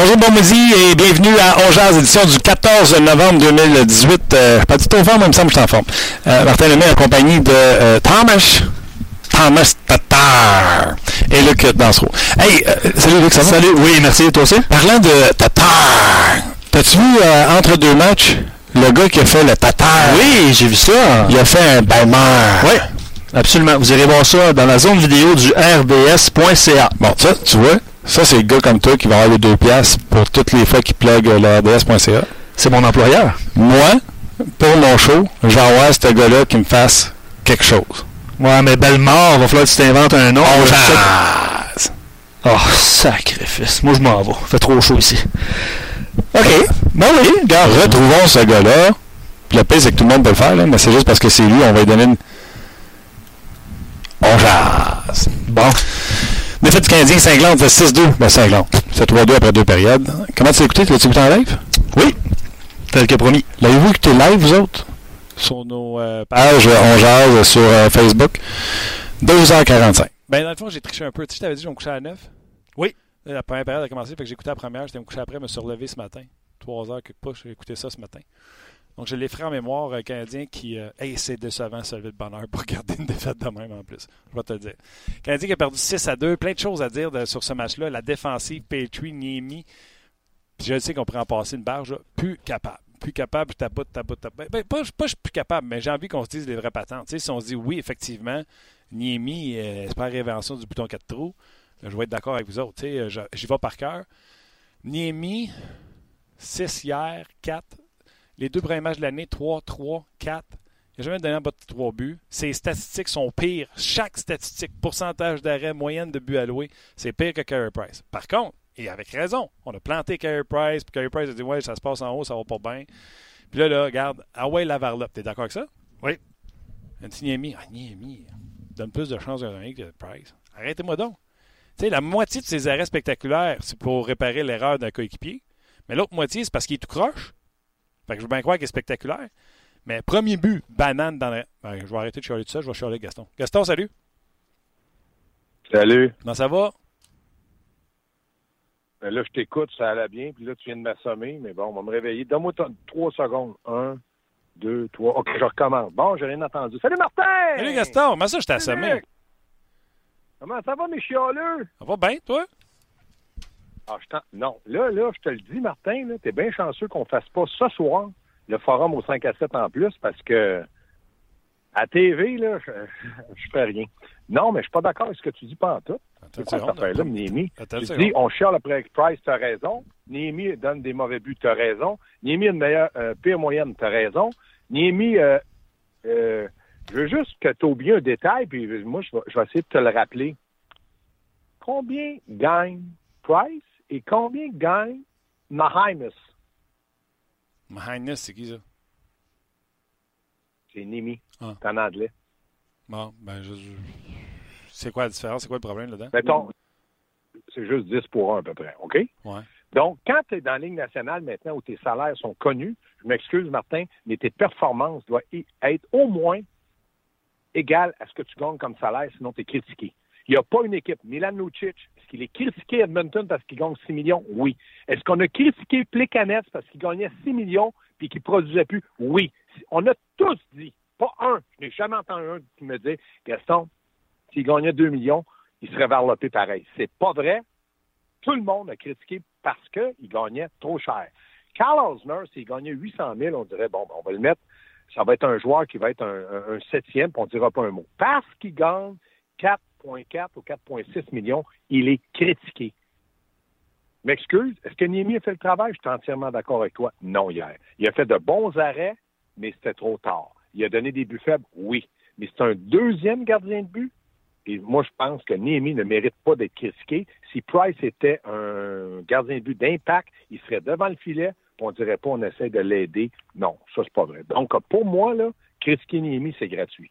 Bonjour, bon midi et bienvenue à Ongeaz, édition du 14 novembre 2018. Euh, pas du tout au forme, mais il me semble que je suis en forme. Euh, Martin Lemay en compagnie de euh, Thomas. Thomas Tatar et Luc Dansereau. Hey, salut Luc, ça va? Salut, oui, merci, toi aussi? Parlant de Tatar, t'as-tu vu entre deux matchs le gars qui a fait le Tatar? Oui, j'ai vu ça. Il a fait un balmeur. Oui, absolument. Vous irez voir ça dans la zone vidéo du rbs.ca. Bon, ça, tu vois, ça, c'est le gars comme toi qui va avoir les deux piastres pour toutes les fois qu'il plug euh, le RDS.ca. C'est mon employeur. Moi, pour mon show, je vais avoir ce gars-là qui me fasse quelque chose. Ouais, mais Bellemare, va falloir que tu t'inventes un nom. Sais- jase. Oh, sacrifice. Moi, je m'en vais. Fait trop chaud ici. OK. Bon, oui, regarde, retrouvons ce gars-là. Le pire, c'est que tout le monde peut le faire, là, mais c'est juste parce que c'est lui, on va lui donner une... On jase. Bon. Défaite du Canadien, Cinglante, c'est 6-2. Ben, Cinglante. C'est 3-2 après deux périodes. Comment tu l'as écouté? Tu l'as-tu écouté en live? Oui, tel que promis. L'avez-vous écouté live, vous autres? Sur nos euh, pages On Jase sur euh, Facebook. 2h45. Ben, dans le fond, j'ai triché un peu. Tu sais, je t'avais dit que je me coucher à 9. Oui. Là, La première période a commencé, fait que j'ai écouté la première. J'étais me coucher après, me suis relevé ce matin. 3 heures, quelque pas, j'ai écouté ça ce matin. Donc, j'ai les frais en mémoire euh, canadiens qui. euh, hey, c'est décevant, lever de bonheur pour regarder une défaite de même en plus. Je vais te le dire. Canadien qui a perdu 6 à 2. Plein de choses à dire sur ce match-là. La défensive, Petrie, Niemi. Puis je sais qu'on pourrait en passer une barge. là. Plus capable. Plus capable, tapoute, tapoute, tapoute. Ben, pas, pas je suis plus capable, mais j'ai envie qu'on se dise les vraies patentes. Tu sais, si on se dit oui, effectivement, Niemi, euh, c'est pas la réinvention du bouton 4 trous. Je vais être d'accord avec vous autres. euh, je- J'y vais par cœur. Niemi, 6 hier, 4. Les deux premiers matchs de l'année, 3, 3, 4. Il n'a jamais donné en bas de 3 buts. Ses statistiques sont pires. Chaque statistique, pourcentage d'arrêt, moyenne de buts alloués, c'est pire que Carey Price. Par contre, et avec raison, on a planté Carey Price, puis Carey Price a dit Ouais, ça se passe en haut, ça va pas bien. Puis là, là, regarde, ah ouais, Lavarlop, t'es d'accord avec ça? Oui. Un petit Niemi, ah, Niemi, donne plus de chances d'un gagner que Price. Arrêtez-moi donc. Tu sais, la moitié de ses arrêts spectaculaires, c'est pour réparer l'erreur d'un coéquipier. Mais l'autre moitié, c'est parce qu'il est tout croche. Fait que je veux bien croire qu'il est spectaculaire. Mais premier but, banane dans la. Ben, je vais arrêter de chialer tout ça, je vais chialer Gaston. Gaston, salut. Salut. Comment ça va? Ben là, je t'écoute, ça allait bien, puis là, tu viens de m'assommer, mais bon, on va me réveiller. Donne-moi trois secondes. Un, deux, trois. OK, je recommence. Bon, j'ai rien entendu. Salut, Martin! Salut Gaston, comment ça je t'ai assommé? Comment ça va, mes chialeux? Ça va bien, toi? Ah, je Non, là, là, je te le dis, Martin, t'es bien chanceux qu'on fasse pas ce soir le forum au 5 à 7 en plus, parce que à TV, là, je, je fais rien. Non, mais je suis pas d'accord avec ce que tu dis pas en tout. C'est quoi cette affaire-là, Niemi? Attends une Tu dis, on chiale après Price, t'as raison. Niemi donne des mauvais buts, t'as raison. Niemi a une meilleure, euh, pire moyenne, t'as raison. Niemi, euh, euh, je veux juste que tu oublies un détail, puis moi, je vais, je vais essayer de te le rappeler. Combien gagne Price? Et combien gagne Mahimus? My Highness, c'est qui ça? C'est Niemi. Ah. C'est en anglais. Bon, ben, je. je- C'est quoi la différence? C'est quoi le problème là-dedans? Mettons, c'est juste 10 pour 1 à peu près, OK? Ouais. Donc, quand tu es dans la Ligue nationale maintenant où tes salaires sont connus, je m'excuse, Martin, mais tes performances doivent être au moins égales à ce que tu gagnes comme salaire, sinon tu es critiqué. Il n'y a pas une équipe. Milan Lucic, est-ce qu'il est critiqué Edmonton parce qu'il gagne 6 millions? Oui. Est-ce qu'on a critiqué Plekanec parce qu'il gagnait 6 millions puis qu'il produisait plus? Oui. On a tous dit, pas un, je n'ai jamais entendu un qui me dit, Gaston, s'il gagnait 2 millions, il serait varlopé pareil. C'est pas vrai. Tout le monde a critiqué parce qu'il gagnait trop cher. Carl Osner, s'il gagnait 800 000, on dirait, bon, ben, on va le mettre, ça va être un joueur qui va être un, un, septième, puis on ne dira pas un mot. Parce qu'il gagne 4,4 ou 4,6 millions, il est critiqué. M'excuse, est-ce que Niemi a fait le travail? Je suis entièrement d'accord avec toi. Non, hier. Il a fait de bons arrêts, mais c'était trop tard. Il a donné des buts faibles, oui. Mais c'est un deuxième gardien de but. Et moi, je pense que Niemi ne mérite pas d'être critiqué. Si Price était un gardien de but d'impact, il serait devant le filet, on dirait pas on essaie de l'aider. Non, ça, c'est pas vrai. Donc, pour moi, là, critiquer Niemi, c'est gratuit.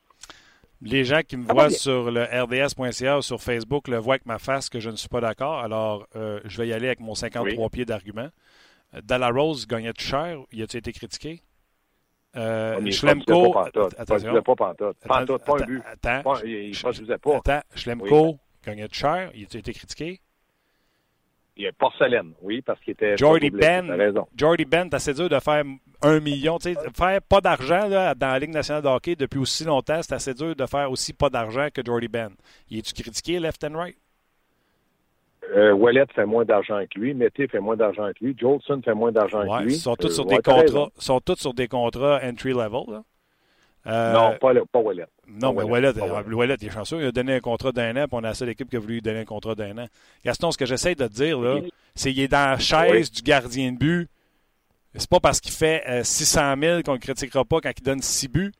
Les gens qui me va voient bien. sur le rds.ca ou sur Facebook le voient avec ma face que je ne suis pas d'accord. Alors, euh, je vais y aller avec mon 53 pieds d'argument. Dalla Rose gagnait cher? Y a-t-il été critiqué? Euh, Ah, mais Schlemko. pas Attention. pas pas un Attends, but. Attends, Pas- il Schlemko gagnait cher? Il a-t-il été critiqué? Il y a porcelaine, oui, parce qu'il était. Jordy Ben, raison. Jordy Ben, c'est assez dur de faire un million. Tu sais, faire pas d'argent dans la Ligue nationale de hockey depuis aussi longtemps, c'est assez dur de faire aussi pas d'argent que Jordy Ben. Il est-tu critiqué left and right? Euh, Wallet fait moins d'argent que lui. Mété fait moins d'argent que lui. Jolson fait moins d'argent Ouais, que lui. ils sont tous Euh, sur ouais, des contrats. sont tous sur des contrats entry level. là. Euh, Non, pas, le, pas Wallet. Non, mais Wallet, Wallet, euh, Wallet, il est chanceux. Il a donné un contrat d'un an, puis on a la seule équipe qui a voulu lui donner un contrat d'un an. Gaston, ce que j'essaie de te dire, là, c'est qu'il est dans la chaise du gardien de but. C'est pas parce qu'il fait euh, 600 000 qu'on ne le critiquera pas quand il donne 6 buts.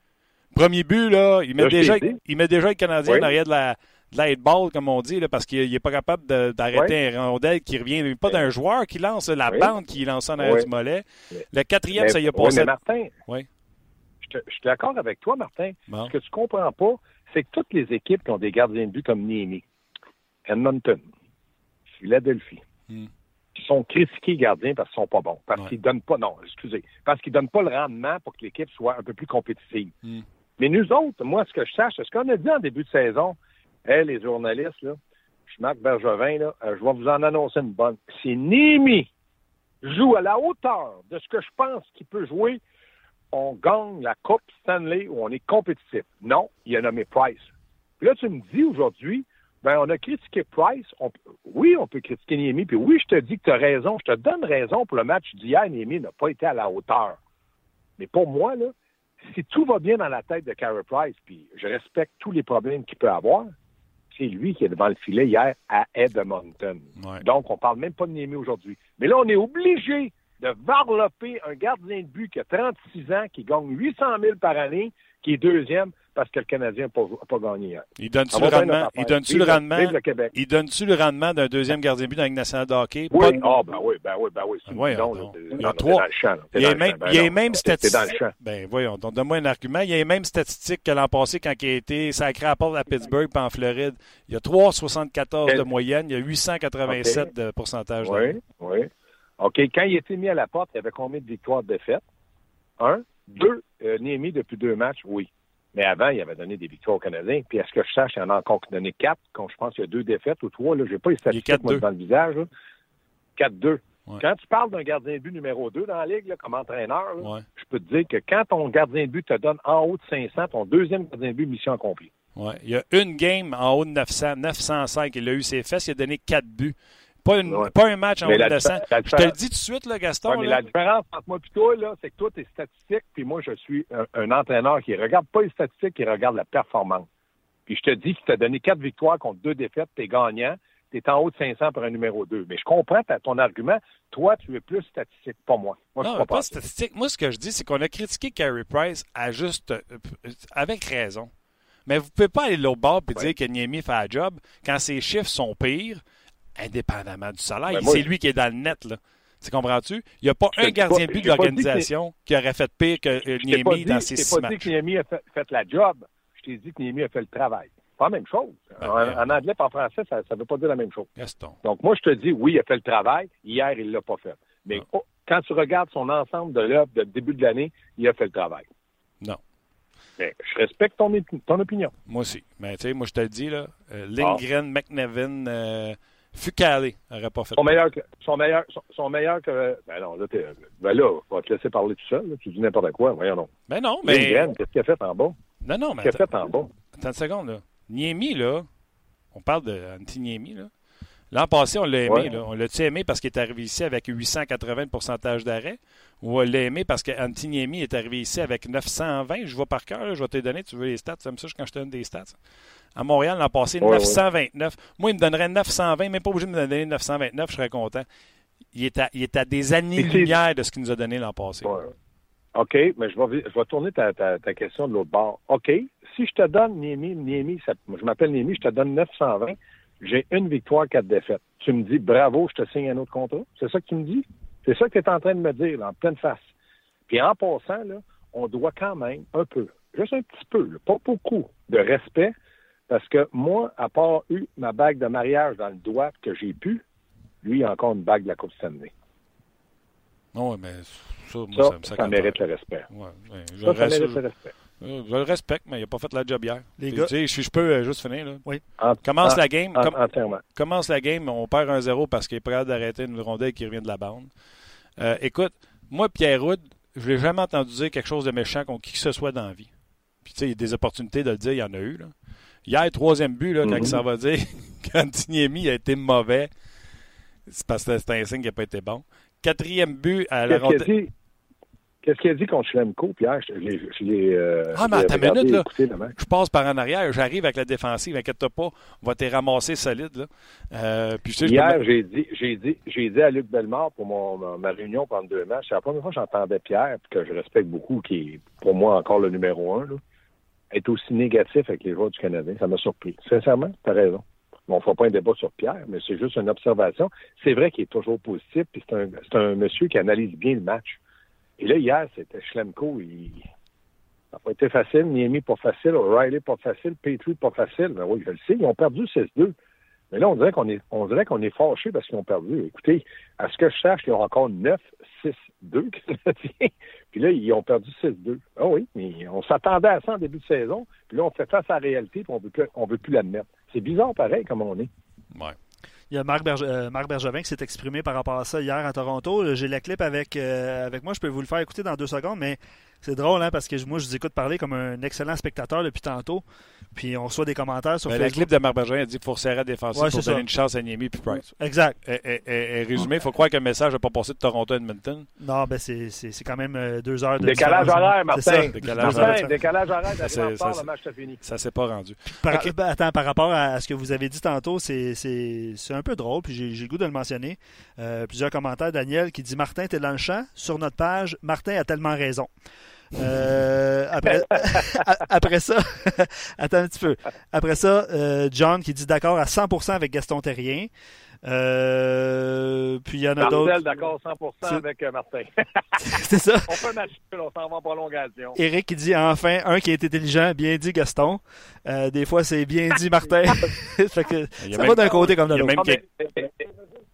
Premier but, là, il met, Là, déjà, il met déjà le Canadien Oui. en arrière de la, de la ball, comme on dit, là, parce qu'il n'est pas capable d'arrêter un rondelle qui revient. Pas d'un joueur qui lance, la bande qui lance en arrière du mollet. Mais- Le quatrième, Mais- ça y a passé. mais Martin, Oui. Je, te- je suis d'accord avec toi, Martin. Bon. Ce que tu comprends pas, c'est que toutes les équipes qui ont des gardiens de but comme Niemi, Edmonton, Philadelphie, Hmm. qui sont critiqués gardiens parce qu'ils sont pas bons, parce Ouais. qu'ils donnent pas, non, excusez, parce qu'ils donnent pas le rendement pour que l'équipe soit un peu plus compétitive. Hmm. Mais nous autres, moi, ce que je sache, c'est ce qu'on a dit en début de saison, hey, les journalistes, là, je suis Marc Bergevin, là, euh, je vais vous en annoncer une bonne. Si Niemi joue à la hauteur de ce que je pense qu'il peut jouer, on gagne la Coupe Stanley ou on est compétitif. Non, il a nommé Price. Puis là, tu me dis aujourd'hui, ben, on a critiqué Price. On oui, on peut critiquer Niemi. Puis oui, je te dis que tu as raison. Je te donne raison pour le match d'hier. Niemi n'a pas été à la hauteur. Mais pour moi, là, si tout va bien dans la tête de Carey Price, puis je respecte tous les problèmes qu'il peut avoir, c'est lui qui est devant le filet hier à Edmonton. Ouais. Donc, on parle même pas de Niemi aujourd'hui. Mais là, on est obligé de varloper un gardien de but qui a 36 ans, qui gagne 800 000 par année, qui est deuxième parce que le Canadien n'a pas, gagné hier. Il donne-tu le rendement, il Vive le rendement, le il donne-tu le rendement d'un deuxième gardien de but dans la nationale de hockey? Oui, Pas de- ah, ben oui, ben oui, ben oui. donc. T'es- Il y a non, non, trois. Il y a même. Ben non, dans le statistiques. champ. Ben voyons, donc donne-moi un argument. Il y a les mêmes statistiques que l'an passé quand il a été sacré à la porte à Pittsburgh puis en Floride. Il y a 3,74 de moyenne, il y a 887 de pourcentage. Oui, oui. OK, quand il était mis à la porte, il y avait combien de victoires de défaites? Un. Deux, euh, Niemi, depuis deux matchs, oui. Mais avant, il avait donné des victoires aux Canadiens. Puis, à ce que je sache, il en a encore donné quatre? Comme je pense qu'il y a deux défaites ou trois. Là, j'ai pas les statistiques moi, 4-2. dans le visage. là. 4-2. Ouais. Quand tu parles d'un gardien de but numéro 2 dans la Ligue, là, comme entraîneur, là, Ouais, je peux te dire que quand ton gardien de but te donne en haut de 500, ton deuxième gardien de but, mission accomplie. ouais. Il y a une game en haut de 900, 905. Il a eu ses fesses, il a donné 4 buts. Pas, une- Ouais. pas un match en haut de la 900. diffé- la Je te le dis tout de suite, là, Gaston. Ouais, mais là. la différence entre moi et toi, là, c'est que toi, tes statistiques, puis moi, je suis un, un entraîneur qui regarde pas les statistiques, qui regarde la performance. Puis je te dis qu'il t'a donné quatre victoires contre deux défaites, t'es gagnant, t'es en haut de 500 pour un numéro 2. Mais je comprends ton argument. Toi, tu es plus statistique, pas moi. Moi, je Non, suis mais pas statistique. Moi, ce que je dis, c'est qu'on a critiqué Carey Price à juste, euh, avec raison. Mais vous pouvez pas aller l'autre bord et Ouais. dire que Niemi fait la job quand ses chiffres sont pires, indépendamment du salaire. Ben, c'est lui qui est dans le net, là. Tu comprends-tu? Il n'y a pas un gardien de but de l'organisation qui aurait fait pire que euh, Je t'ai pas Niemi dit, dans je ses t'ai six pas dit matchs. que Niemi a fait, fait la job. Je t'ai dit que Niemi a fait le travail. Pas la même chose. Ben, en, ben, en anglais et en français, ça ne veut pas dire la même chose. Gaston. Donc, moi, je te dis, oui, il a fait le travail. Hier, il l'a pas fait. Mais oh, quand tu regardes son ensemble de l'œuvre de début de l'année, il a fait le travail. Non. Mais je respecte ton, opinion. Moi aussi. Mais tu sais, moi, je te le dis, là, Ah. euh, Lindgren, McNevin, euh, Fucalé n'aurait pas fait Sont meilleurs que, sont meilleurs, sont, sont meilleurs que, ben non, là, t'es, ben là, on va te laisser parler tout seul, là. Tu dis n'importe quoi. Voyons donc. Ben non, mais. Lindgren, qu'est-ce qu'il a fait en bas? Non, non, mais. Qu'est-ce qu'il a fait en bas? Attends une seconde, là. Niemi, là, on parle de Antti Niemi, là. L'an passé, on l'a aimé. Ouais. Là. On l'a-tu aimé parce qu'il est arrivé ici avec 880 de pourcentage d'arrêt? Ou on l'a aimé parce qu'Antiniemi est arrivé ici avec 920? Je vois par cœur, là, je vais te les donner. Tu veux les stats? Tu aimes ça quand je te donne des stats? À Montréal, l'an passé, Ouais, 929. Moi, il me donnerait 920, même pas obligé de me donner 929, je serais content. Il est à, il est à des années-lumière de ce qu'il nous a donné l'an passé. OK, mais je vais, je vais tourner ta, ta, ta question de l'autre bord. OK, si je te donne Niemi, Niemi, ça- je m'appelle Niemi, je te donne 920, j'ai une victoire, quatre défaites. Tu me dis bravo, je te signe un autre contrat? C'est ça que tu me dis? C'est ça que tu es en train de me dire, là, en pleine face. Puis en passant, là, on doit quand même un peu, juste un petit peu, là, pas beaucoup, de respect, parce que moi, à part eu ma bague de mariage dans le doigt que j'ai pu, lui, il a encore une bague de la Coupe Stanley. Non, mais ça, moi, Ça, ça, ça, me sac mérite le respect. Ouais, ouais, je, Ça, ça reste- mérite le respect. Je le respecte, mais il n'a pas fait la job hier. Les gars- tu sais, je peux euh, juste finir. Là. En- Commence en- la game. en- com- entièrement. commence la game, on perd un 0 parce qu'il est prêt d'arrêter une rondelle qui revient de la bande. Euh, écoute, moi, Pierre Houd, je l'ai jamais entendu dire quelque chose de méchant contre qui que ce soit dans la vie. Puis, tu sais, il y a des opportunités de le dire, il y en a eu. Là. Hier, troisième but, là, quand Mhm. ça va dire qu'Antiniemi a été mauvais, c'est parce que c'est un signe qui n'a pas été bon. Quatrième but à la rondelle. Qu'est-ce qu'il a dit contre Schlemko, Pierre? Je je euh, Ah, mais je l'ai attends une regardé, minute, là. Je passe par en arrière, j'arrive avec la défensive, inquiète-toi pas, on va te ramasser solide. Là. Euh, puis, tu sais, je Hier, j'ai dit, j'ai dit, j'ai dit à Luc Bellemare pour mon, ma- réunion pendant deux matchs, c'est la première fois que j'entendais Pierre, que je respecte beaucoup, qui est pour moi encore le numéro un, là, être aussi négatif avec les joueurs du Canadien. Ça m'a surpris. Sincèrement, tu as raison. Bon, on ne fera pas un débat sur Pierre, mais c'est juste une observation. C'est vrai qu'il est toujours positif, puis c'est un, c'est un monsieur qui analyse bien le match. Et là, hier, c'était Schlemko. Il... Ça n'a pas été facile. Niemi, pas facile. O'Reilly, pas facile. Petrie, pas facile. Ben oui, je le sais. Ils ont perdu 6-2. Mais là, on dirait qu'on est, on dirait qu'on est fâché parce qu'ils ont perdu. Écoutez, à ce que je sache, ils ont encore 9-6-2 Canadiens. Puis là, ils ont perdu 6-2. Ah oui, mais on s'attendait à ça en début de saison. Puis là, on fait face à la réalité, puis on veut plus, on veut plus l'admettre. C'est bizarre pareil comme on est. Ouais. Il y a Marc, Berge- euh, Marc Bergevin qui s'est exprimé par rapport à ça hier à Toronto. J'ai la clip avec, euh, avec moi. Je peux vous le faire écouter dans deux secondes, mais c'est drôle hein, parce que moi, je vous écoute parler comme un excellent spectateur depuis tantôt. Puis on reçoit des commentaires sur Ben, la Facebook. clip de Marc Bergeron a dit qu'il faut resserrer la défensive Ouais, pour c'est donner ça. une chance à Niemi puis Price. Exact. Et, et- et- et résumé, il faut croire que le message n'a pas passé de Toronto à Edmonton. Non, ben c'est quand même euh, deux heures de Décalage horaire, C'est Martin. ça. Décalage horaire. Décalage horaire, Ça, le match fini. S'est pas rendu. Par, Ok. ben, attends, par rapport à ce que vous avez dit tantôt, c'est c'est- c'est un peu drôle, puis j'ai le goût de le mentionner. Euh, plusieurs commentaires. Daniel qui dit Martin, t'es dans le champ. Sur notre page, Martin a tellement raison. Euh, après, après ça, attends un petit peu. Après ça, euh, John qui dit d'accord à 100% avec Gaston Terrien. Euh, puis il y en a d'autres. d'accord 100% C'est- avec euh, Martin. C'est ça. on fait un match on s'en va en prolongation. Eric qui dit enfin un qui est intelligent, bien dit Gaston. Euh, des fois c'est bien dit Martin. fait que ça même- va d'un côté comme de l'autre. Non mais,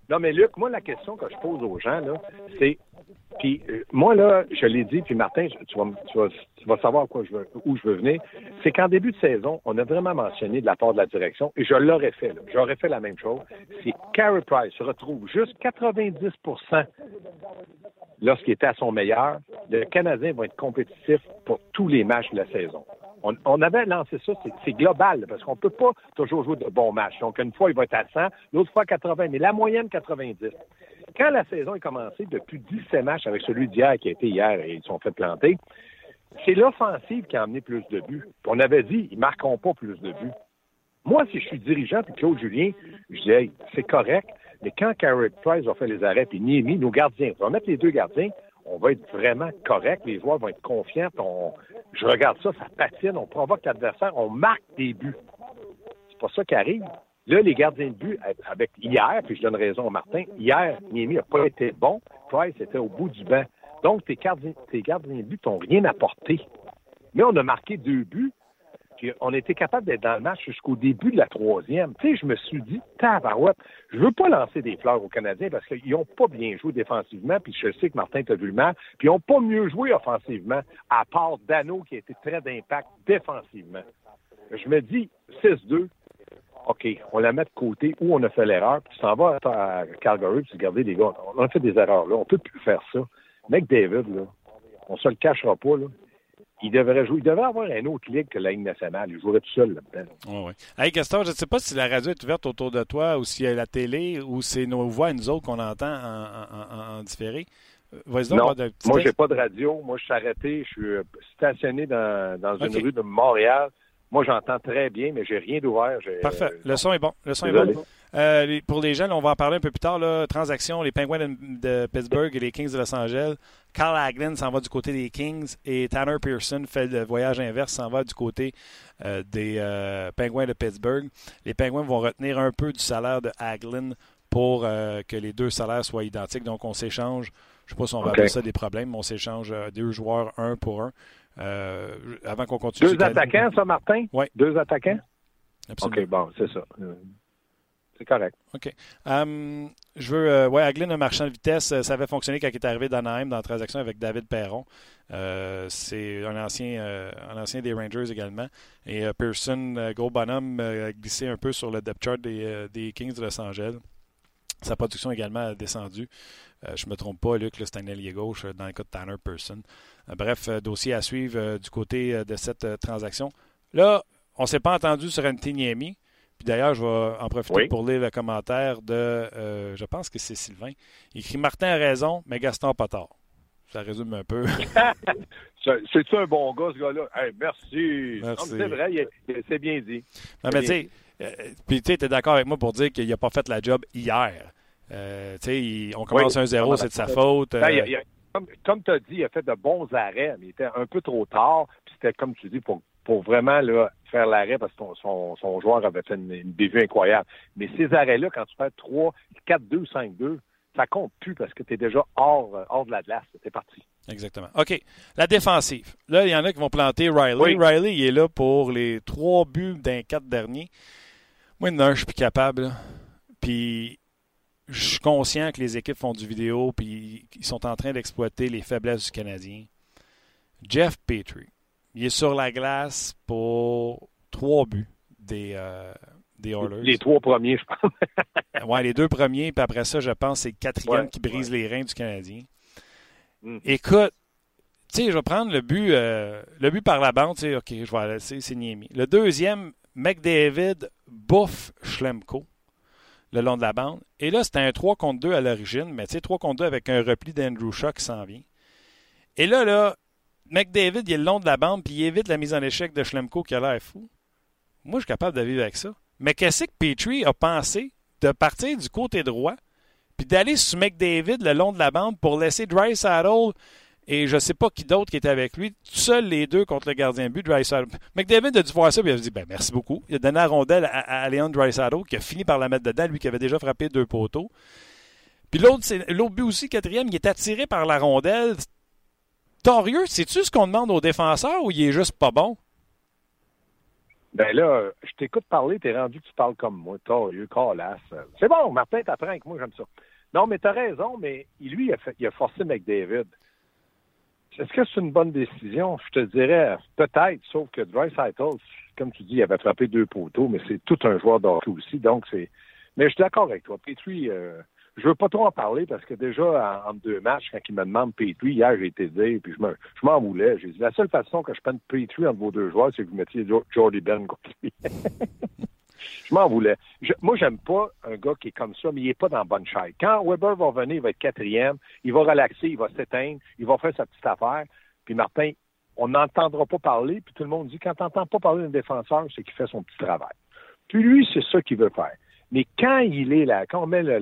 non, mais Luc, moi, la question que je pose aux gens, là, c'est. Puis, euh, moi, là, je l'ai dit, puis Martin, tu vas, savoir où je veux venir. C'est qu'en début de saison, on a vraiment mentionné de la part de la direction, et je l'aurais fait. J'aurais fait la même chose. Si Carey Price se retrouve juste 90% lorsqu'il était à son meilleur, le Canadien va être compétitif pour tous les matchs de la saison. On, on avait lancé ça, c'est- c'est global, parce qu'on ne peut pas toujours jouer de bons matchs. Donc, une fois, il va être à 100, l'autre fois 80, mais la moyenne, 90. Quand la saison est commencée, depuis 17 matchs avec celui d'hier qui a été hier et ils sont fait planter, c'est l'offensive qui a amené plus de buts. On avait dit, ils ne marqueront pas plus de buts. Moi, si je suis dirigeant, puis Claude Julien, je dis, hey, c'est correct, mais quand Carey Price va faire les arrêts, puis Niemi, nos gardiens, on va mettre les deux gardiens, on va être vraiment correct, les joueurs vont être confiants, on, je regarde ça, ça patine, on provoque l'adversaire, on marque des buts. C'est pas ça qui arrive. Là, les gardiens de but, avec hier, puis je donne raison à Martin, hier, Niemi n'a pas été bon, Price était au bout du banc. Donc, tes gardiens, de but n'ont rien apporté. Mais on a marqué deux buts, puis on était capable d'être dans le match jusqu'au début de la troisième. Tu sais, je me suis dit, tabarouette, je veux pas lancer des fleurs aux Canadiens parce qu'ils n'ont pas bien joué défensivement, puis je sais que Martin t'a vu le match, puis ils n'ont pas mieux joué offensivement, à part Dano qui a été très d'impact défensivement. Je me dis, 6-2, OK, on la met de côté où on a fait l'erreur, puis tu t'en vas à Calgary, puis tu regardez les gars, on a fait des erreurs là, on peut plus faire ça. Mec David, là, on se le cachera pas, là. il devrait jouer. Il devrait avoir une autre ligue que la Ligue nationale. Il jouerait tout seul là-dedans. Oui, oui. Hey, Gaston, je ne sais pas si la radio est ouverte autour de toi ou s'il y a la télé ou c'est nos voix, nous autres, qu'on entend en, en, en différé. Euh, non, moi, j'ai pas de radio. Moi, je suis arrêté. Je suis euh, stationné dans, dans une rue de Montréal. Moi, j'entends très bien, mais j'ai rien d'ouvert. Parfait. Le son est bon. Le son est bon. Euh, pour les jeunes, on va en parler un peu plus tard. Là, transaction, les Penguins de, Pittsburgh et les Kings de Los Angeles. Carl Hagelin s'en va du côté des Kings et Tanner Pearson fait le voyage inverse, s'en va du côté euh, des euh, Penguins de Pittsburgh. Les Penguins vont retenir un peu du salaire de Hagelin pour que les deux salaires soient identiques. Donc, on s'échange. Je ne sais pas si on va avoir ça des problèmes, mais on s'échange deux joueurs un pour un. Avant qu'on continue. Deux attaquants, ça, Martin? Oui. Deux attaquants? Absolument. OK, bon, c'est ça. C'est correct. OK. Um, je veux. Euh, ouais, Aglin, un marchand de vitesse, euh, ça avait fonctionné quand il est arrivé d'Anaheim dans la transaction avec David Perron. Euh, c'est un ancien, un ancien des Rangers également. Et Pearson, gros bonhomme, a glissé un peu sur le depth chart des, des, Kings de Los Angeles. Sa production également a descendu. Je ne me trompe pas, Luc, c'est un allié gauche dans le cas de Tanner Pearson. bref, dossier à suivre du côté de cette transaction. Là, on ne s'est pas entendu sur Antiniemi. Puis d'ailleurs, je vais en profiter pour lire le commentaire de, euh, je pense que c'est Sylvain. Il écrit Martin a raison, mais Gaston pas tort. Ça résume un peu. C'est-tu un bon gars, ce gars-là? merci. C'est vrai, c'est bien dit. Non, mais tu sais, euh, puis tu es d'accord avec moi pour dire qu'il n'a pas fait la job hier. Euh, on commence un zéro, c'est de sa faute. Ben, comme, comme tu as dit, il a fait de bons arrêts, mais il était un peu trop tard. C'était, comme tu dis, pour pour vraiment là, faire l'arrêt parce que son, son, joueur avait fait une, une incroyable. Mais ces arrêts-là, quand tu fais 3, 4-2, 5-2, ça compte plus parce que tu es déjà hors, hors de la glace. C'est parti. Exactement. OK. La défensive. Là, il y en a qui vont planter Riley. Riley, il est là pour les trois buts d'un quatre derniers. Moi, non, je suis plus capable. Puis, je suis conscient que les équipes font du vidéo puis ils sont en train d'exploiter les faiblesses du Canadien. Jeff Petrie il est sur la glace pour trois buts des, euh, des Oilers. Les trois premiers, je pense. oui, les deux premiers, puis après ça, je pense c'est le quatrième qui brise les reins du Canadien. Mm. Écoute, tu sais, je vais prendre le but, euh, le but par la bande, tu sais, OK, je vais laisser, c'est Niemi. Le deuxième, McDavid bouffe Schlemko le long de la bande. Et là, c'était un 3 contre 2 à l'origine, mais tu sais, 3 contre 2 avec un repli d'Andrew Shaw qui s'en vient. Et là, là, McDavid, il est le long de la bande, puis il évite la mise en échec de Schlemko qui a l'air fou. Moi, je suis capable de vivre avec ça. Mais qu'est-ce que Petrie a pensé de partir du côté droit, puis d'aller sur McDavid le long de la bande pour laisser Dry Saddle et je ne sais pas qui d'autre qui était avec lui, tout seul les deux contre le gardien but, Saddle. McDavid a dût voir ça, puis il a dit ben, merci beaucoup. Il a donné la rondelle à, à Saddle, qui a fini par la mettre dedans, lui qui avait déjà frappé deux poteaux. Puis l'autre, l'autre but aussi, quatrième, il est attiré par la rondelle. Torieux, sais-tu ce qu'on demande aux défenseurs ou il est juste pas bon? Ben là, je t'écoute parler, t'es rendu que tu parles comme moi, Torieux, Calas. C'est bon, Martin t'apprends avec moi, j'aime ça. Non, mais t'as raison, mais lui, il a, il a forcé McDavid. Est-ce que c'est une bonne décision? Je te dirais peut-être, sauf que Dry comme tu dis, il avait frappé deux poteaux, mais c'est tout un joueur d'hockey aussi, donc c'est. Mais je suis d'accord avec toi. Petrie, euh, je veux pas trop en parler parce que déjà, en, deux matchs, quand il me demande Petrie, hier, j'ai été dire, puis je, me, je m'en voulais. J'ai dit, la seule façon que je prenne Petrie entre vos deux joueurs, c'est que vous mettiez Jordy Ben contre lui. je m'en voulais. Je, moi, j'aime pas un gars qui est comme ça, mais il est pas dans la bonne chaise. Quand Weber va venir, il va être quatrième, il va relaxer, il va s'éteindre, il va faire sa petite affaire. Puis Martin, on n'entendra pas parler, puis tout le monde dit, quand t'entends pas parler d'un défenseur, c'est qu'il fait son petit travail. Puis lui, c'est ça qu'il veut faire. Mais quand il est là, quand on met le,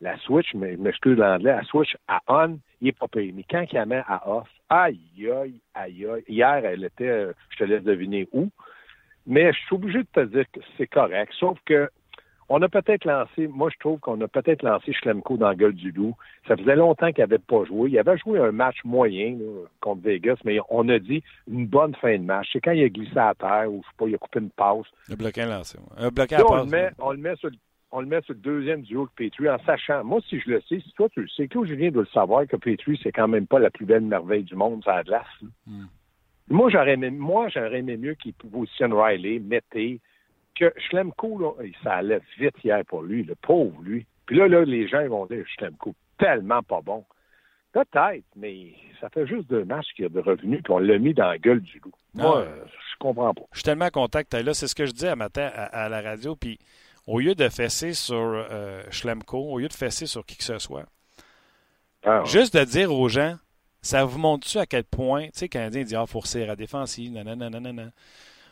la switch, mais m'excuse l'anglais, la switch à on, il est pas payé. Mais quand il la met à off, aïe, aïe, aïe, aïe. Hier, elle était, euh, je te laisse deviner où. Mais je suis obligé de te dire que c'est correct. Sauf que on a peut-être lancé, moi je trouve qu'on a peut-être lancé Schlemko dans la gueule du loup. Ça faisait longtemps qu'il n'avait pas joué. Il avait joué un match moyen contre Vegas, mais on a dit une bonne fin de match. C'est quand il a glissé à terre ou je sais pas, il a coupé une passe. Il a bloqué un lancé. Un bloqué à on, le met, on le met sur le on le met sur le deuxième duo de Petrie en sachant, moi, si je le sais, si toi tu le sais, que Julien doit le savoir que Petrie, c'est quand même pas la plus belle merveille du monde, ça a glace. Hmm. Moi, j'aurais aimé, moi, j'aurais aimé mieux qu'il positionne Riley, Mété, que Schlemko, là, ça allait vite hier pour lui, le pauvre lui. Puis là, là, les gens ils vont dire Schlemko, tellement pas bon. Peut-être, mais ça fait juste deux matchs qu'il y a de revenus, puis on l'a mis dans la gueule du loup. Moi, Ah. euh, je comprends pas. Je suis tellement tu là. C'est ce que je disais à matin à, à la radio. Puis au lieu de fesser sur euh, Schlemko, au lieu de fesser sur qui que ce soit, Ah, juste de dire aux gens, ça vous montre-tu à quel point, tu sais, le Canadien dit, ah, faut resserrer la défensive, nanana, nanana.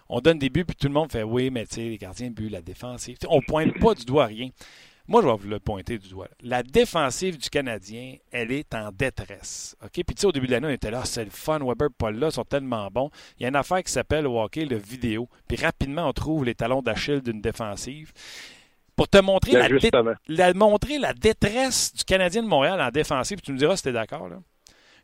On donne des buts, puis tout le monde fait, oui, mais tu sais, les gardiens de but, la défensive. Tu sais, on pointe pas du doigt rien. Moi, je vais vous le pointer du doigt. La défensive du Canadien, elle est en détresse. OK? Puis, tu sais, au début de l'année, on était là, Ah, c'est le fun, Weber, Paul là, sont tellement bons. Il y a une affaire qui s'appelle au hockey, le vidéo. Puis, rapidement, on trouve les talons d'Achille d'une défensive. Pour te montrer la, justement. la- montrer la détresse du Canadien de Montréal en défensive, puis tu me diras si tu es d'accord. Là.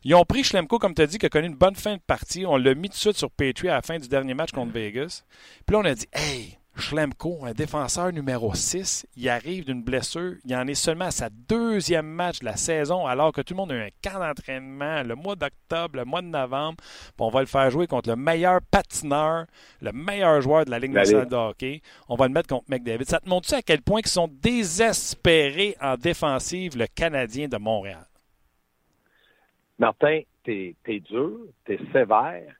Ils ont pris Schlemko, comme tu as dit, qui a connu une bonne fin de partie. On l'a mis tout de suite sur Patriot à la fin du dernier match contre Vegas. Puis là, on a dit Hey, Schlemko, un défenseur numéro 6, il arrive d'une blessure. Il en est seulement à sa deuxième match de la saison, alors que tout le monde a eu un camp d'entraînement le mois d'octobre, le mois de novembre. Puis on va le faire jouer contre le meilleur patineur, le meilleur joueur de la Ligue nationale de hockey. On va le mettre contre McDavid. Ça te montre-tu à quel point ils sont désespérés en défensive, le Canadien de Montréal? Martin, t'es es dur, t'es sévère,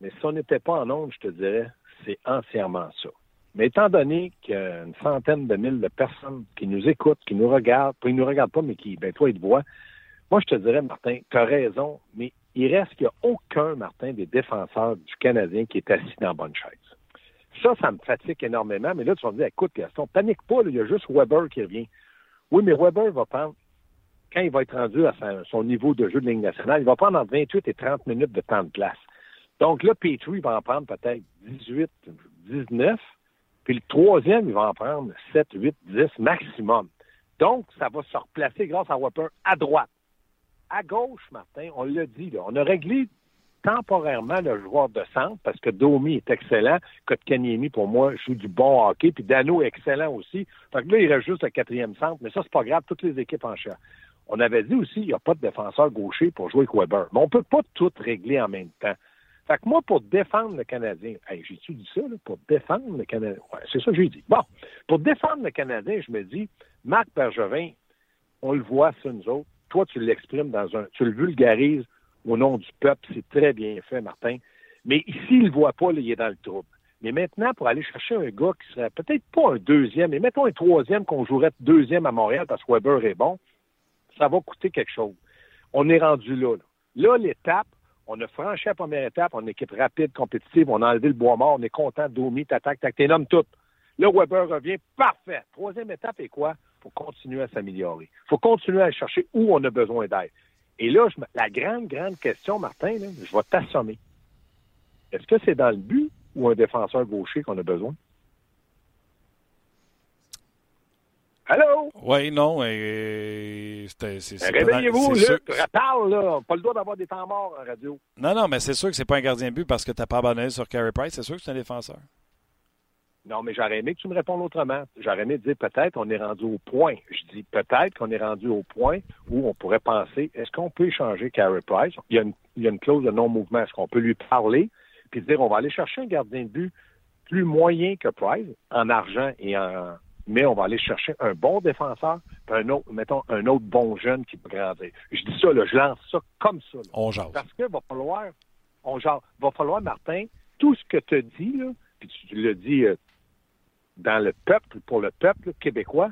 mais si on n'était pas en onde, je te dirais, c'est entièrement ça. Mais étant donné qu'il y a une centaine de mille de personnes qui nous écoutent, qui nous regardent, pas ils nous regardent pas, mais qui, ben toi, ils te voient, moi, je te dirais, Martin, tu as raison, mais il reste qu'il n'y a aucun, Martin, des défenseurs du Canadien qui est assis dans la bonne chaise. Ça, ça me fatigue énormément, mais là, tu vas me dire, écoute, Gaston, panique pas, il y a juste Weber qui revient. Oui, mais Weber va prendre quand il va être rendu à son niveau de jeu de ligne nationale, il va prendre entre 28 et 30 minutes de temps de place. Donc là, Petrie va en prendre peut-être 18, 19, puis le troisième, il va en prendre 7, 8, 10 maximum. Donc, ça va se replacer grâce à Whopper à droite. À gauche, Martin, on l'a dit, on a réglé temporairement le joueur de centre parce que Domi est excellent, Kotkaniemi, pour moi, joue du bon hockey, puis Dano est excellent aussi. Fait que là, il reste juste le quatrième centre, mais ça, c'est pas grave, toutes les équipes en cherchent. On avait dit aussi, il n'y a pas de défenseur gaucher pour jouer avec Weber. Mais on peut pas tout régler en même temps. Fait que moi, pour défendre le Canadien, j'ai-tu dit ça, là? Pour défendre le Canadien? C'est ça que j'ai dit. Bon, pour défendre le Canadien, je me dis, Marc Bergevin, on le voit, ça, nous autres. Toi, tu l'exprimes dans un. Tu le vulgarises au nom du peuple. C'est très bien fait, Martin. Mais ici, il ne le voit pas, là, il est dans le trouble. Mais maintenant, pour aller chercher un gars qui serait peut-être pas un deuxième, mais mettons un troisième qu'on jouerait deuxième à Montréal parce que Weber est bon, ça va coûter quelque chose. On est rendu là. Là, l'étape, on a franchi la première étape, on est une équipe rapide, compétitive, on a enlevé le bois mort, on est content, Domi, t'attaques, t'attaques, t'es nomme tout. Là, Weber revient, parfait. Troisième étape est quoi? Faut continuer à s'améliorer. Il faut continuer à chercher où on a besoin d'aide. Et là, la grande, grande question, Martin, je vais t'assommer. Est-ce que c'est dans le but ou un défenseur gaucher qu'on a besoin? Allô? Oui, non, Réveillez-vous, Luc. Parle, là. Pas le droit d'avoir des temps morts en radio. Non, non, mais c'est sûr que c'est pas un gardien de but parce que tu n'as pas abandonné sur Carey Price. C'est sûr que c'est un défenseur. Non, mais j'aurais aimé que tu me répondes autrement. J'aurais aimé dire peut-être on est rendu au point. Je dis peut-être qu'on est rendu au point où on pourrait penser est-ce qu'on peut échanger Carey Price? Il y, a une, il y a une clause de non-mouvement. Est-ce qu'on peut lui parler puis dire on va aller chercher un gardien de but plus moyen que Price en argent et en. Mais on va aller chercher un bon défenseur, puis un autre, mettons, un autre bon jeune qui peut grandir. Je dis ça, là, je lance ça comme ça. là. On jase. Parce que va falloir, on va falloir, Martin, tout ce que tu dis, là, puis tu, l'as dit euh, dans le peuple, pour le peuple québécois,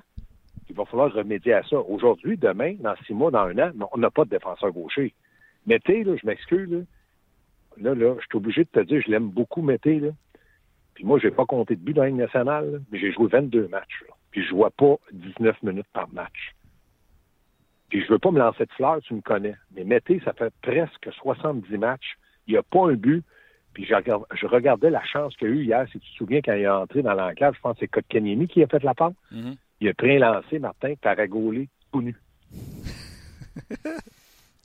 il va falloir remédier à ça. Aujourd'hui, demain, dans six mois, dans un an, on n'a pas de défenseur gaucher. Mété, là, je m'excuse, là, là, là, je suis obligé de te dire, je l'aime beaucoup, Mété, là. Puis moi, j'ai pas compté de but dans la Ligue nationale, là, mais j'ai joué 22 matchs, là. Puis je jouais pas 19 minutes par match. Puis je veux pas me lancer de fleurs, tu me connais. Mais Mété, ça fait presque 70 matchs. Il n'y a pas un but. Puis je, je regardais la chance qu'il a eu hier. Si tu te souviens, quand il est entré dans l'enclave, je pense que c'est Kotkaniemi qui a fait la passe. Mhm. Il a pris un lancé, Martin, par gaulé tout nu.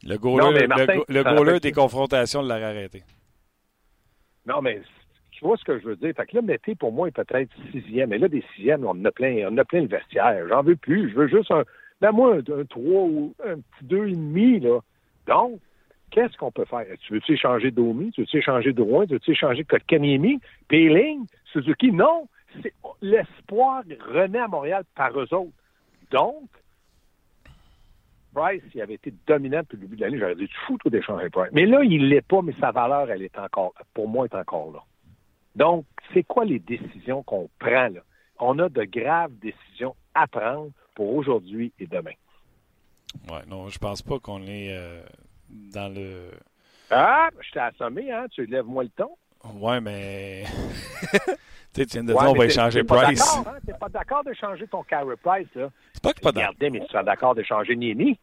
Le goaler, Non, le go- goaler des confrontations de l'aurait arrêté. Non, mais tu vois ce que je veux dire? Fait que là, Mété, pour moi, est peut-être sixième. Et là, des sixièmes, on en a plein, on a plein le vestiaire. J'en veux plus. Je veux juste un. Ben moi, un, 3 ou un petit deux et demi, là. Donc, qu'est-ce qu'on peut faire? Tu veux-tu échanger Domi? Tu veux-tu échanger Drouin? Tu veux-tu échanger Kotkaniemi? Péling? Suzuki? Non! L'espoir renaît à Montréal par eux autres. Donc, Price, il avait été dominant depuis le début de l'année, j'aurais dit, tu fous tout d'échanger Price. Mais là, il l'est pas, mais sa valeur, elle est encore, pour moi, est encore là. Donc, c'est quoi les décisions qu'on prend là? On a de graves décisions à prendre pour aujourd'hui et demain. Ouais, non, je pense pas qu'on est euh, dans le. Ah, je t'ai assommé, hein? Tu lèves-moi le ton. Ouais, mais. tu viens de Ouais, dire, on va échanger Price. d'accord, hein? T'es pas d'accord d'échanger ton Carey Price, là? C'est pas que pas d'accord. Mais tu seras d'accord d'échanger Niemi?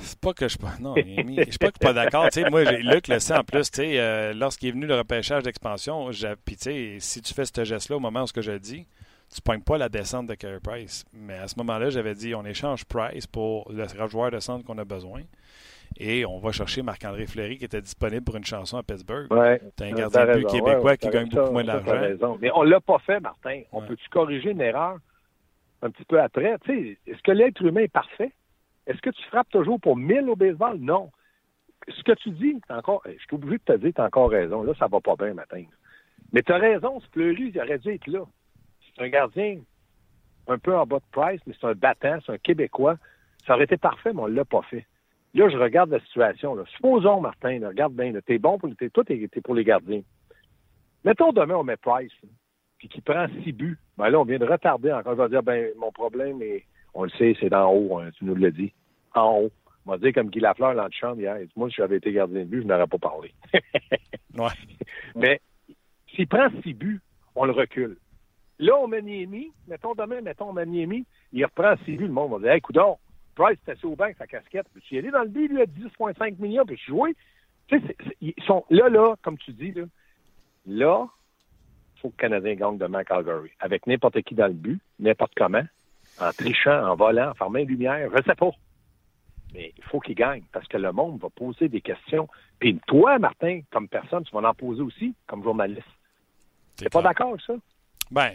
C'est pas que je suis pas. Non, je suis pas, que pas d'accord. Tu sais, moi, Luc le sait en plus. Tu sais, euh, lorsqu'il est venu le repêchage d'expansion, puis tu sais, si tu fais ce geste-là au moment où ce que je dis, tu pognes pas la descente de Carey Price. Mais à ce moment-là, j'avais dit, on échange Price pour le joueur de centre qu'on a besoin. Et on va chercher Marc-André Fleury qui était disponible pour une chanson à Pittsburgh. Ouais. T'as un gardien de but québécois ouais, qui gagne beaucoup moins d'argent. Mais on l'a pas fait, Martin. On Ouais. peut-tu corriger une erreur un petit peu après? Tu sais, est-ce que l'être humain est parfait? Est-ce que tu frappes toujours pour 1000 au baseball? Non. Ce que tu dis, encore, je suis obligé de te dire, tu as encore raison. Là, ça va pas bien, matin. Mais tu as raison, ce Fleury, il aurait dû être là. C'est un gardien un peu en bas de price, mais c'est un battant, c'est un Québécois. Ça aurait été parfait, mais on l'a pas fait. Là, je regarde la situation. Là. Supposons, Martin, là, regarde bien, t'es bon pour, t'es, toi, t'es, t'es pour les gardiens. Mettons demain, on met Price, là, puis qu'il prend six buts. Ben là, on vient de retarder encore. Il va dire, ben, mon problème, est, on le sait, c'est d'en haut, hein, tu nous l'as dit. En haut. On va dire comme Guy Lafleur dans le champ hier. Dit, Moi, si j'avais été gardien de but, je n'aurais pas parlé. Ouais. Mais s'il prend six buts, on le recule. Là, on met Niemi. Mettons demain, mettons, on met Niemi. Il reprend six buts. Le monde va dire Hey, coudon, Price était assis au banc avec sa casquette. Tu y aller dans le but, lui, à 10,5 millions, puis tu jouer. Tu sais, ils sont là, là, comme tu dis, là, là, il faut que le Canadien gagne demain à Calgary. Avec n'importe qui dans le but, n'importe comment, en trichant, en volant, en fermant les lumières, je sais pas. Mais il faut qu'il gagne parce que le monde va poser des questions. Puis toi, Martin, comme personne, tu vas en poser aussi comme journaliste. T'es pas d'accord avec ça? Ben,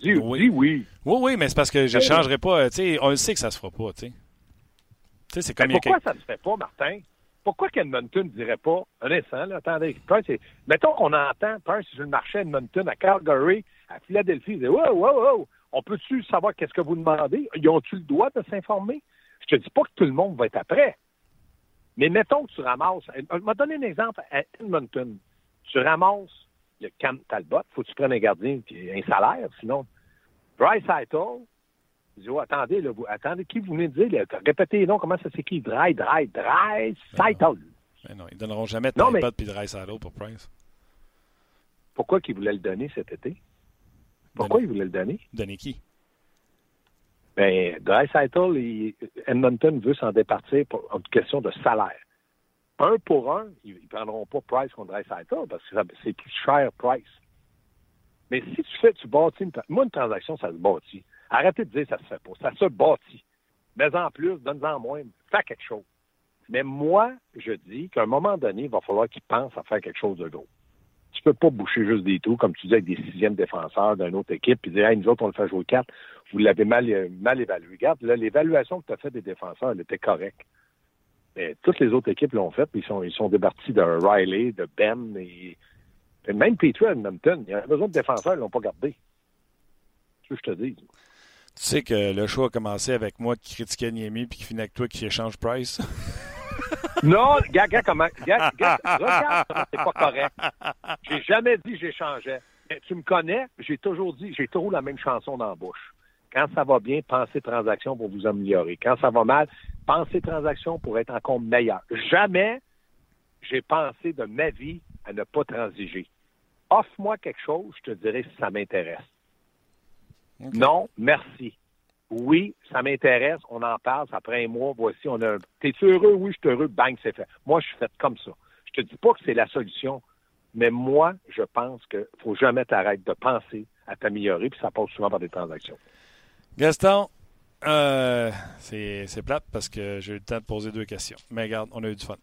Dis Oui. dis oui. oui, oui, mais c'est parce que je ne changerai pas. euh, on le sait que ça se fera pas, c'est comme Mais pourquoi ça ne se fait pas, Martin? Pourquoi qu'Edmonton ne dirait pas, un instant, là, attendez, c'est- mettons qu'on entend Price sur le marché à Edmonton, à Calgary, à Philadelphie, il dit, wow, wow, wow, on peut-tu savoir qu'est-ce que vous demandez? Ils ont-tu le droit de s'informer? Je te dis pas que tout le monde va être après. Mais mettons que tu ramasses, je vais donner un exemple à Edmonton. Tu ramasses le Cam Talbot, faut que tu prennes un gardien qui un salaire, sinon. Bryce il dit, oh, attendez, là, vous, attendez, qui vous venez de dire? là? Répétez, non, comment ça s'écrit? Dry, dry, dry, Eitel. Ben non, ils donneront jamais Non, mais- Talbot puis de Rice pour Price. Pourquoi qu'il voulait le donner cet été? Pourquoi il voulait le donner? Donner qui? Ben, Dreisaitl, il- Edmonton veut s'en départir pour une question de salaire. Un pour un, ils ne prendront pas Price contre Dreisaitl parce que c'est plus cher Price. Mais si tu fais, tu bâtis une, moi, une transaction, ça se bâtit. Arrêtez de dire que ça se fait pas. Ça se bâtit. Mais en plus, donne-en moins. Fais quelque chose. Mais moi, je dis qu'à un moment donné, il va falloir qu'ils pensent à faire quelque chose de gros. Tu peux pas boucher juste des trous, comme tu dis, avec des sixièmes défenseurs d'une autre équipe, puis dire, hey, nous autres, on le fait jouer quatre. Vous l'avez mal, euh, mal évalué. Regarde, l'évaluation que tu as faite des défenseurs, elle était correcte. Mais toutes les autres équipes l'ont fait, puis ils sont, ils sont départis de Riley, de Ben, et, et même Petrie à Edmonton. Il y avait besoin de défenseurs, ils l'ont pas gardé. C'est ce que je te dis. Tu sais que le show a commencé avec moi qui critiquais Niemi puis qui finit avec toi qui échange Price? Non, gars, gars, comment. Gars, gars, regarde c'est pas correct. J'ai jamais dit que j'échangeais. Mais tu me connais, j'ai toujours dit, j'ai toujours la même chanson dans la bouche. Quand ça va bien, pensez transaction pour vous améliorer. Quand ça va mal, pensez transaction pour être encore meilleur. Jamais j'ai pensé de ma vie à ne pas transiger. Offre-moi quelque chose, je te dirai si ça m'intéresse. Non, merci. Oui, ça m'intéresse, on en parle, ça prend un mois, voici, on a un... T'es-tu heureux? Oui, je suis heureux, bang, c'est fait. Moi, je suis fait comme ça. Je te dis pas que c'est la solution, mais moi, je pense qu'il faut jamais t'arrêter de penser à t'améliorer, puis ça passe souvent par des transactions. Gaston, euh, c'est plate parce que j'ai eu le temps de poser deux questions. Mais regarde, on a eu du fun.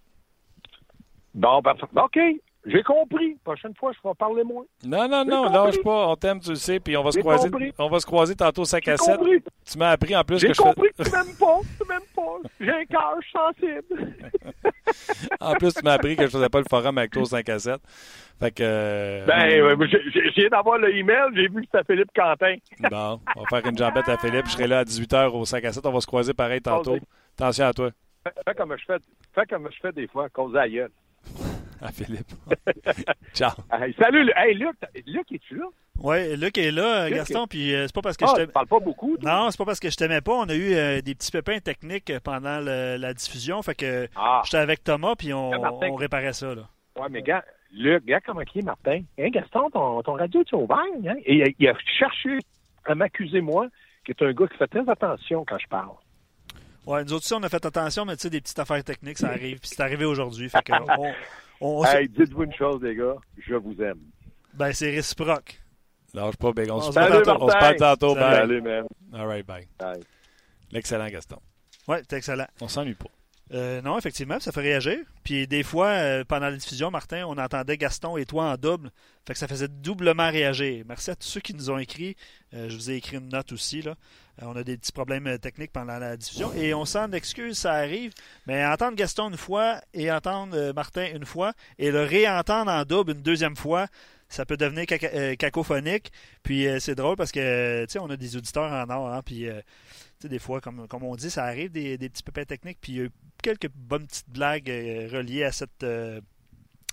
Bon, parfait. OK, j'ai compris. Prochaine fois, je vais parler moins. Non, non, J'ai non, compris. lâche pas, on t'aime, tu le sais, puis on va se J'ai croiser. compris. On va se croiser tantôt 5 J'ai à 7. compris. Tu m'as appris en plus J'ai que je compris fais... que tu m'aimes pas. Tu m'aimes pas. J'ai un cœur sensible. En plus, tu m'as appris que je faisais pas le forum avec toi au 5 à 7. Fait que. euh, Ben, ouais, j'ai- j'ai j'ai d'avoir le email, j'ai vu que c'était Philippe Quentin. Bon, on va faire une jambette à Philippe. Je serai là à 18h au 5 à 7. On va se croiser pareil tantôt. Attention à toi. Fais, comme je fais, fais comme je fais des fois, cause à gueule. À Philippe. Ciao. Hey, salut, Lu- hey, Luc, Luc, es-tu là? Oui, Luc est là, Luc Gaston, puis euh, c'est pas parce que Ah, je tu t'aime. parles pas beaucoup, toi? Non, c'est pas parce que je t'aimais pas. On a eu euh, des petits pépins techniques pendant le- la diffusion. Fait que Ah, j'étais avec Thomas, puis on, Ah, Martin. on réparait ça. Là. ouais, mais gars, Luc, regarde comment il est, Martin. Hein, Gaston, ton, ton radio est ouvert, hein? Et il a, il a cherché à m'accuser, moi, qui est un gars qui fait très attention quand je parle. Ouais, nous autres aussi, on a fait attention, mais tu sais, des petites affaires techniques, ça arrive. Puis c'est arrivé aujourd'hui. Fait que on, on- Hey, dites-vous une chose, les gars, je vous aime. ben, c'est réciproque. Lâche pas, Big. On, On se parle tantôt. tantôt. On se parle tantôt. Salut. Bye. Salut, man. All right, bye. Bye. L'excellent Gaston. Ouais, c'est excellent. On s'ennuie pas. Euh, non, effectivement, ça fait réagir. Puis des fois, euh, pendant la diffusion, Martin, on entendait Gaston et toi en double. Fait que ça faisait doublement réagir. Merci à tous ceux qui nous ont écrit. Euh, je vous ai écrit une note aussi. Là. On a des petits problèmes techniques pendant la diffusion. Et on s'en excuse, ça arrive. Mais entendre Gaston une fois et entendre Martin une fois et le réentendre en double une deuxième fois, ça peut devenir caca- cacophonique. Puis c'est drôle parce que, tu on a des auditeurs en or. Hein, puis, sais, des fois, comme, comme on dit, ça arrive des, des petits pépins techniques. Puis il y a eu quelques bonnes petites blagues euh, reliées à, cette, euh,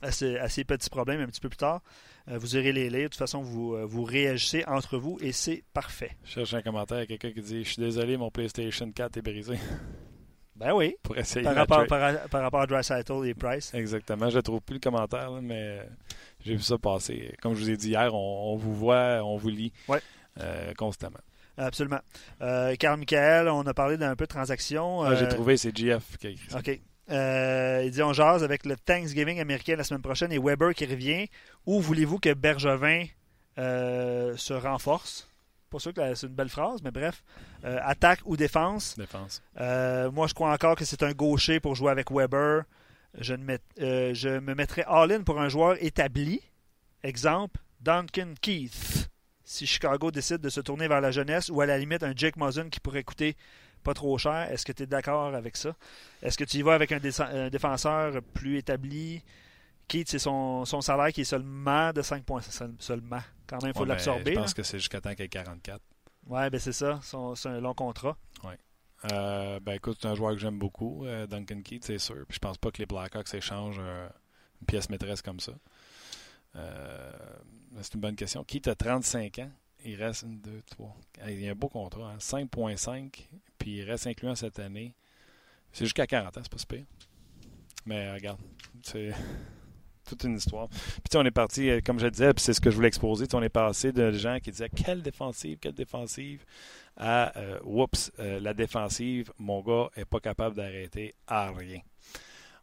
à, ce- à ces petits problèmes un petit peu plus tard. Euh, vous irez les lire. De toute façon, vous, euh, vous réagissez entre vous et c'est parfait. Je cherche un commentaire à quelqu'un qui dit Je suis désolé, mon PlayStation 4 est brisé. Ben oui. Pour essayer Par rapport, par, par rapport à Dry Cytle et Price. Exactement. Je ne trouve plus le commentaire, là, mais j'ai vu ça passer. Comme je vous ai dit hier, on, on vous voit, on vous lit Ouais. euh, constamment. Absolument. Euh, Carl Michael, on a parlé d'un peu de transactions. Ah, j'ai Euh, trouvé, c'est GF qui a écrit ça. OK. Euh, il dit on jase avec le Thanksgiving américain la semaine prochaine et Weber qui revient. Où voulez-vous que Bergevin euh, se renforce? Pas sûr que c'est une belle phrase, mais bref. Euh, attaque ou défense? Défense. Moi, je crois encore que c'est un gaucher pour jouer avec Weber. Je, ne met- je me mettrais all-in pour un joueur établi. Exemple, Duncan Keith. Si Chicago décide de se tourner vers la jeunesse ou à la limite un Jake Muzzin qui pourrait coûter pas trop cher, est-ce que tu es d'accord avec ça? Est-ce que tu y vas avec un, dé- un défenseur plus établi? Keith, c'est son, son salaire qui est seulement de 5 points. Seul- Seulement. Quand même, il faut Ouais, l'absorber. Je pense que c'est jusqu'à temps qu'il ait 44. Ouais, ben c'est ça. C'est un long contrat. Euh, ben écoute, c'est un joueur que j'aime beaucoup, euh, Duncan Keith, c'est sûr. Puis je pense pas que les Blackhawks échangent euh, une pièce maîtresse comme ça. Euh, c'est une bonne question. Keith a 35 ans? Il reste 1, 2, 3. Il y a un beau contrat, hein, 5.5. Puis il reste incluant cette année. C'est jusqu'à 40 ans, c'est pas si pire. Mais regarde, c'est toute une histoire. Puis on est parti, euh, comme je disais, puis c'est ce que je voulais exposer, on est passé de gens qui disaient quelle défensive, quelle défensive, à euh, oups, euh, la défensive, mon gars est pas capable d'arrêter à rien.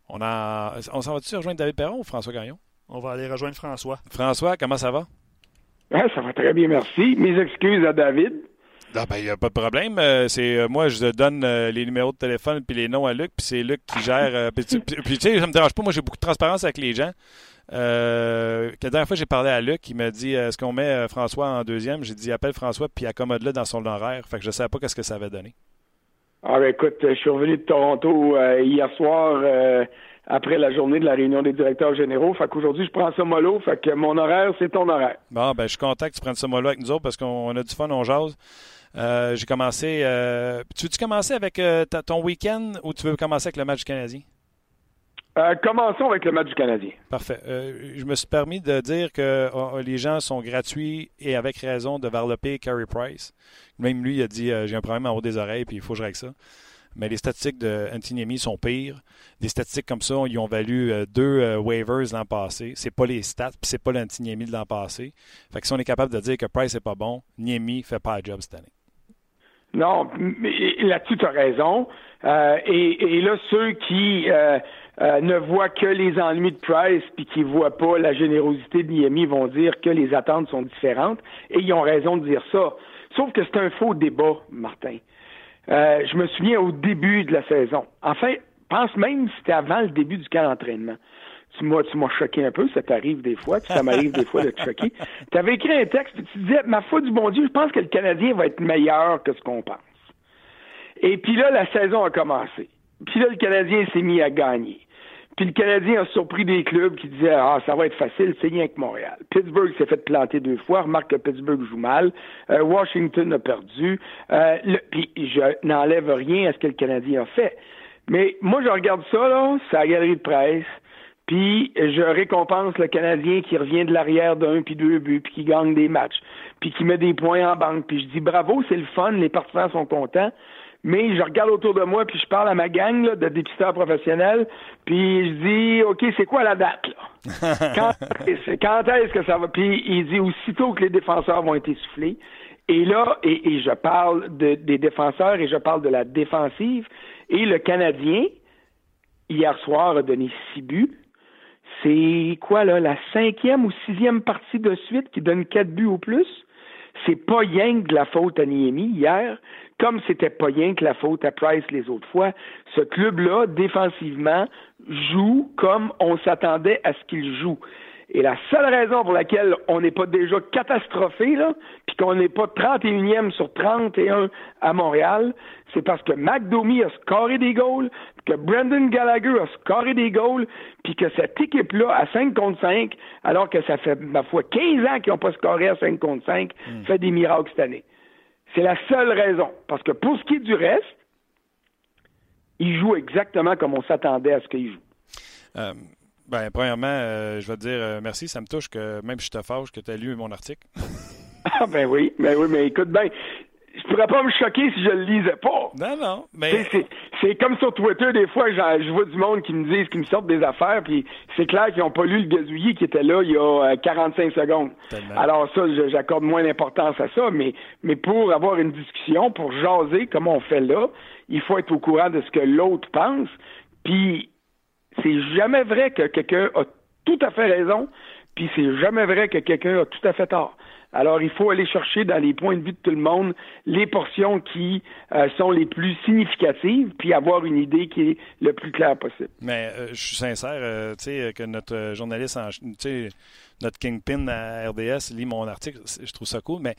On, a, on s'en va-tu rejoindre David Perron ou François Gagnon? On va aller rejoindre François. François, comment ça va? Ah, ça va très bien, merci. Mes excuses à David. Ah ben, il n'y a pas de problème. Euh, c'est euh, Moi, je donne euh, les numéros de téléphone puis les noms à Luc, puis c'est Luc qui gère. puis, tu- sais, ça me dérange pas. Moi, j'ai beaucoup de transparence avec les gens. Euh, la dernière fois, j'ai parlé à Luc, il m'a dit est-ce qu'on met François en deuxième? J'ai dit appelle François puis accommode-le dans son horaire. Fait que je ne savais pas qu'est-ce que ça avait donné. Ah, ben, écoute, je suis revenu de Toronto euh, hier soir euh, après la journée de la réunion des directeurs généraux. Fait qu'aujourd'hui, je prends ça mollo. Fait que mon horaire, c'est ton horaire. Bon, ben, je suis content que tu prennes ça mollo avec nous autres parce qu'on on a du fun, on jase. Euh, j'ai commencé. euh, tu veux-tu commencer avec euh, ta- ton week-end ou tu veux commencer avec le match du Canadien? Commençons avec le match du Canadien. Parfait. Je me suis permis de dire que euh, les gens sont gratuits et avec raison de varloper Carey Price. Même lui, il a dit j'ai un problème en haut des oreilles puis il faut que je règle ça. Mais les statistiques de sont pires. Des statistiques comme ça, ils ont valu euh, deux euh, waivers l'an passé. C'est pas les stats, puis c'est pas l'Antiniemi de l'an passé. Fait que si on est capable de dire que Price est pas bon, Niemi fait pas le job cette année. Non, là-dessus, tu as raison. Euh, et, là, ceux qui ne voient que les ennuis de Price puis qui voient pas la générosité de Niemi vont dire que les attentes sont différentes. Et ils ont raison de dire ça. Sauf que c'est un faux débat, Martin. Euh, je me souviens au début de la saison. Enfin, pense même si c'était avant le début du camp d'entraînement. Tu m'as, tu m'as choqué un peu, ça t'arrive des fois, puis ça m'arrive des fois de te choquer. Tu avais écrit un texte, puis tu disais, ma foi du bon Dieu, je pense que le Canadien va être meilleur que ce qu'on pense. Et puis là, la saison a commencé. Puis là, le Canadien s'est mis à gagner. Puis le Canadien a surpris des clubs qui disaient Ah, ça va être facile, c'est rien que Montréal. Pittsburgh s'est fait planter deux fois, remarque que Pittsburgh joue mal. Euh, Washington a perdu. Euh, puis je n'enlève rien à ce que le Canadien a fait. Mais moi, je regarde ça, là, c'est la galerie de presse. Puis je récompense le Canadien qui revient de l'arrière d'un puis deux buts, puis qui gagne des matchs, puis qui met des points en banque. Puis je dis bravo, c'est le fun, les partisans sont contents. Mais je regarde autour de moi, puis je parle à ma gang là, de dépisteurs professionnels, puis je dis, OK, c'est quoi la date, là? quand, quand est-ce que ça va? Puis il dit, aussitôt que les défenseurs vont être essoufflés, et là, et, je parle de, des défenseurs et je parle de la défensive, et le Canadien, hier soir, a donné six buts. C'est quoi, là, la cinquième ou sixième partie de suite qui donne quatre buts au plus? C'est pas rien de la faute à Niemi hier, comme c'était pas rien que la faute à Price les autres fois. Ce club-là, défensivement, joue comme on s'attendait à ce qu'il joue. Et la seule raison pour laquelle on n'est pas déjà catastrophé, là, puis qu'on n'est pas 31e sur 31 à Montréal, c'est parce que McDomy a scoré des goals, que Brendan Gallagher a scoré des goals, puis que cette équipe-là, à 5 contre 5, alors que ça fait, ma foi, 15 ans qu'ils n'ont pas scoré à 5 contre 5, hmm. fait des miracles cette année. C'est la seule raison. Parce que pour ce qui est du reste, il joue exactement comme on s'attendait à ce qu'il joue. Euh, ben, premièrement, euh, je vais te dire euh, merci. Ça me touche que même si je te fâche que tu as lu mon article. ah, ben oui, ben oui, mais écoute, ben, je pourrais pas me choquer si je le lisais pas. Non, non, mais... C'est comme sur Twitter, des fois, je vois du monde qui me disent, qui me sortent des affaires, puis c'est clair qu'ils n'ont pas lu le gazouillis qui était là il y a 45 euh, secondes. Alors ça, j'accorde moins d'importance à ça, mais, mais pour avoir une discussion, pour jaser comme on fait là, il faut être au courant de ce que l'autre pense, puis c'est jamais vrai que quelqu'un a tout à fait raison, puis c'est jamais vrai que quelqu'un a tout à fait tort. Alors, il faut aller chercher dans les points de vue de tout le monde les portions qui euh, sont les plus significatives, puis avoir une idée qui est le plus claire possible. Mais euh, je suis sincère, euh, tu sais, que notre journaliste, en, notre kingpin à RDS lit mon article, je trouve ça cool, mais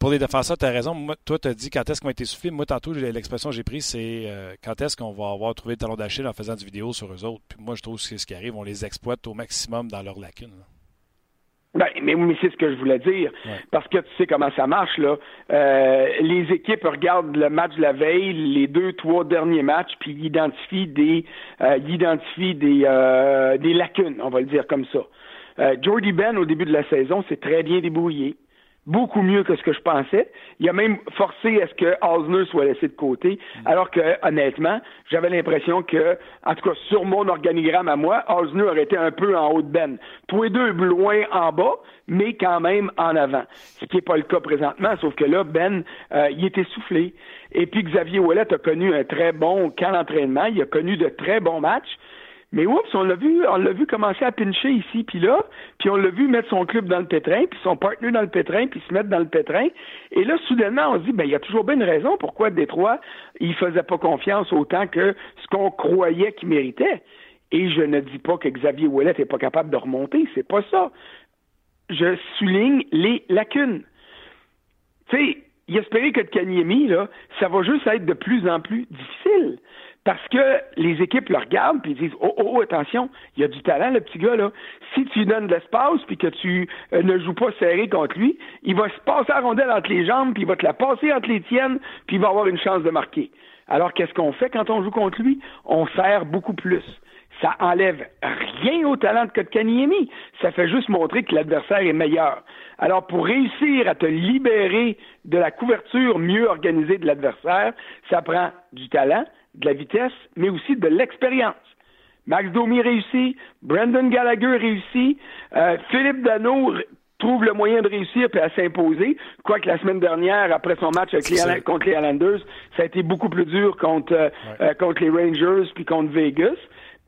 pour les défenseurs, tu as raison. Moi, toi, tu as dit quand est-ce qu'on a été suffit. Moi, tantôt, l'expression que j'ai prise, c'est quand est-ce qu'on va avoir trouvé le talon d'Achille en faisant du vidéo sur eux autres. Puis moi, je trouve que c'est ce qui arrive. On les exploite au maximum dans leurs lacunes. Ben, mais, mais c'est ce que je voulais dire. Parce que tu sais comment ça marche, là. Euh, les équipes regardent le match de la veille, les deux, trois derniers matchs, puis ils identifient des, euh, identifient des, euh, des lacunes, on va le dire comme ça. Euh, Jordy Ben, au début de la saison, s'est très bien débrouillé beaucoup mieux que ce que je pensais. Il a même forcé à ce que Osner soit laissé de côté, alors que, honnêtement, j'avais l'impression que, en tout cas, sur mon organigramme à moi, Osner aurait été un peu en haut de Ben. Tous les deux loin en bas, mais quand même en avant. Ce qui n'est pas le cas présentement, sauf que là, Ben, euh, il est essoufflé. Et puis Xavier Ouellet a connu un très bon camp d'entraînement, il a connu de très bons matchs. Mais oups, on l'a vu, on l'a vu commencer à pincher ici puis là, puis on l'a vu mettre son club dans le pétrin, puis son partenaire dans le pétrin, puis se mettre dans le pétrin. Et là, soudainement, on se dit, ben il y a toujours bien une raison pourquoi Détroit, il faisait pas confiance autant que ce qu'on croyait qu'il méritait. Et je ne dis pas que Xavier Ouellet n'est pas capable de remonter, c'est pas ça. Je souligne les lacunes. Tu sais, il espérait que le Kanyemi, là, ça va juste être de plus en plus difficile. Parce que les équipes le regardent puis disent oh, oh, oh, attention, il y a du talent, le petit gars, là. Si tu lui donnes de l'espace puis que tu euh, ne joues pas serré contre lui, il va se passer la rondelle entre les jambes, puis il va te la passer entre les tiennes, puis il va avoir une chance de marquer. Alors, qu'est-ce qu'on fait quand on joue contre lui? On sert beaucoup plus. Ça enlève rien au talent de Kotkaniemi. Ça fait juste montrer que l'adversaire est meilleur. Alors, pour réussir à te libérer de la couverture mieux organisée de l'adversaire, ça prend du talent, de la vitesse, mais aussi de l'expérience. Max Domi réussit, Brandon Gallagher réussit, euh, Philippe Dano trouve le moyen de réussir et à s'imposer. Quoique la semaine dernière, après son match contre les Islanders, ça a été beaucoup plus dur contre, euh, euh, contre les Rangers puis contre Vegas.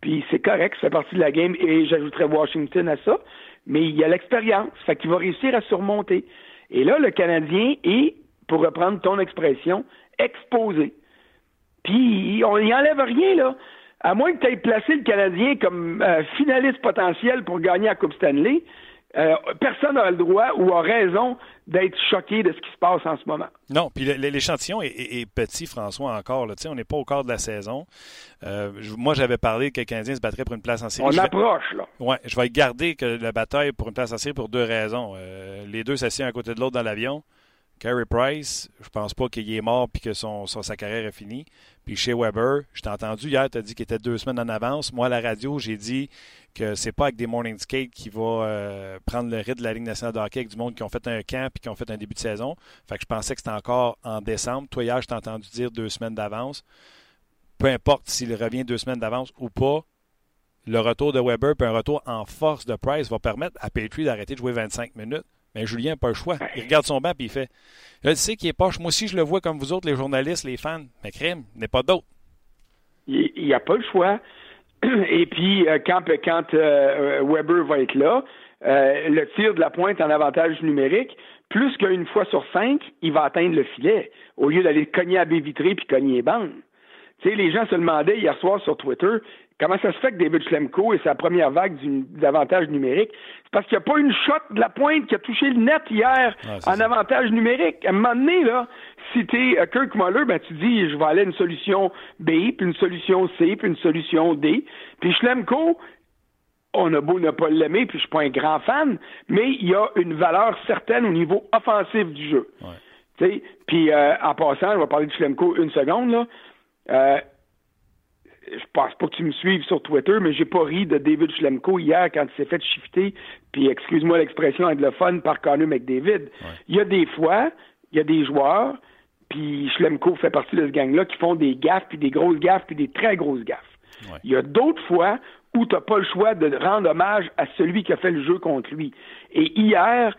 Puis c'est correct, ça fait partie de la game et j'ajouterais Washington à ça. Mais il y a l'expérience, fait qu'il va réussir à surmonter. Et là, le Canadien est, pour reprendre ton expression, exposé. Puis on n'y enlève rien, là. À moins que tu aies placé le Canadien comme euh, finaliste potentiel pour gagner la Coupe Stanley, euh, personne n'a le droit ou a raison d'être choqué de ce qui se passe en ce moment. Non, puis l'échantillon est, petit, François, encore. Là. On n'est pas au quart de la saison. Euh, moi, j'avais parlé que le Canadien se battrait pour une place en série. On approche, là. Oui, je vais garder que la bataille pour une place en série pour deux raisons. Euh, les deux s'assiedent à côté de l'autre dans l'avion. Carey Price, je pense pas qu'il est mort puis que sa carrière est finie. Puis chez Weber, je t'ai entendu hier, tu dit qu'il était deux semaines en avance. Moi, à la radio, j'ai dit que c'est pas avec des morning skates qui va euh, prendre le rythme de la Ligue nationale de hockey avec du monde qui ont fait un camp puis qui ont fait un début de saison. Fait que je pensais que c'était encore en décembre. Toi, hier, je t'ai entendu dire deux semaines d'avance. Peu importe s'il revient deux semaines d'avance ou pas, le retour de Weber puis un retour en force de Price va permettre à Petrie d'arrêter de jouer 25 minutes. Mais Julien n'a pas le choix. Il regarde son banc et il fait Je sais qu'il est poche. Moi aussi, je le vois comme vous autres, les journalistes, les fans. Mais crime, n'est pas d'autre. Il n'y a pas le choix. Et puis, euh, quand, quand euh, Weber va être là, euh, le tir de la pointe en avantage numérique, plus qu'une fois sur cinq, il va atteindre le filet, au lieu d'aller cogner à baie vitrée puis cogner les bandes. Tu sais, les gens se demandaient hier soir sur Twitter Comment ça se fait que David Schlemko est sa première vague d'avantage numérique? C'est parce qu'il n'y a pas une shot de la pointe qui a touché le net hier en avantage numérique. À un moment donné, là, si tu es euh, Kirk Muller, ben, tu dis, je vais aller à une solution B, puis une solution C, puis une solution D. Puis Schlemko, on a beau ne pas l'aimer, puis je suis pas un grand fan, mais il y a une valeur certaine au niveau offensif du jeu. Puis euh, en passant, je vais parler de Schlemko une seconde, là. Euh, je pense pas que tu me suives sur Twitter, mais j'ai pas ri de David Schlemko hier quand il s'est fait shifter, puis excuse-moi l'expression anglophone, par Connor McDavid. Il y a des fois, il y a des joueurs, puis Schlemko fait partie de ce gang-là, qui font des gaffes, puis des grosses gaffes, puis des très grosses gaffes. Il y a d'autres fois où tu n'as pas le choix de rendre hommage à celui qui a fait le jeu contre lui. Et hier,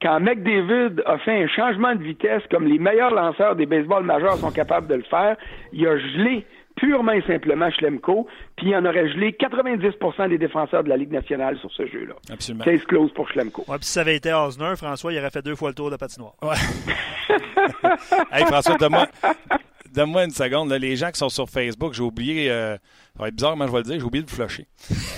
quand McDavid a fait un changement de vitesse comme les meilleurs lanceurs des baseballs majeurs sont capables de le faire, il a gelé purement et simplement Schlemko, puis il en aurait gelé 90% des défenseurs de la Ligue nationale sur ce jeu-là. Absolument. Case close pour Schlemko. Ouais, puis si ça avait été Osner, François, il aurait fait deux fois le tour de patinoire. Ouais. hey, François, donne-moi donne-moi une seconde. les gens qui sont sur Facebook, j'ai oublié, euh, ça va être bizarre, mais je vais le dire, j'ai oublié de flusher.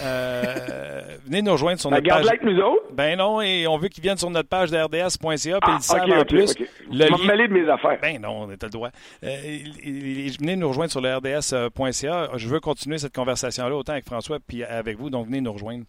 Euh, venez nous rejoindre sur ben, notre page. Avec nous autres. Ben non, et on veut qu'ils viennent sur notre page de rds.ca, puis ils savent en plus. Okay. Le lien... mêler de mes affaires. Ben non, on est le droit. Euh, venez nous rejoindre sur le rds.ca. Je veux continuer cette conversation-là, autant avec François, puis avec vous, donc venez nous rejoindre.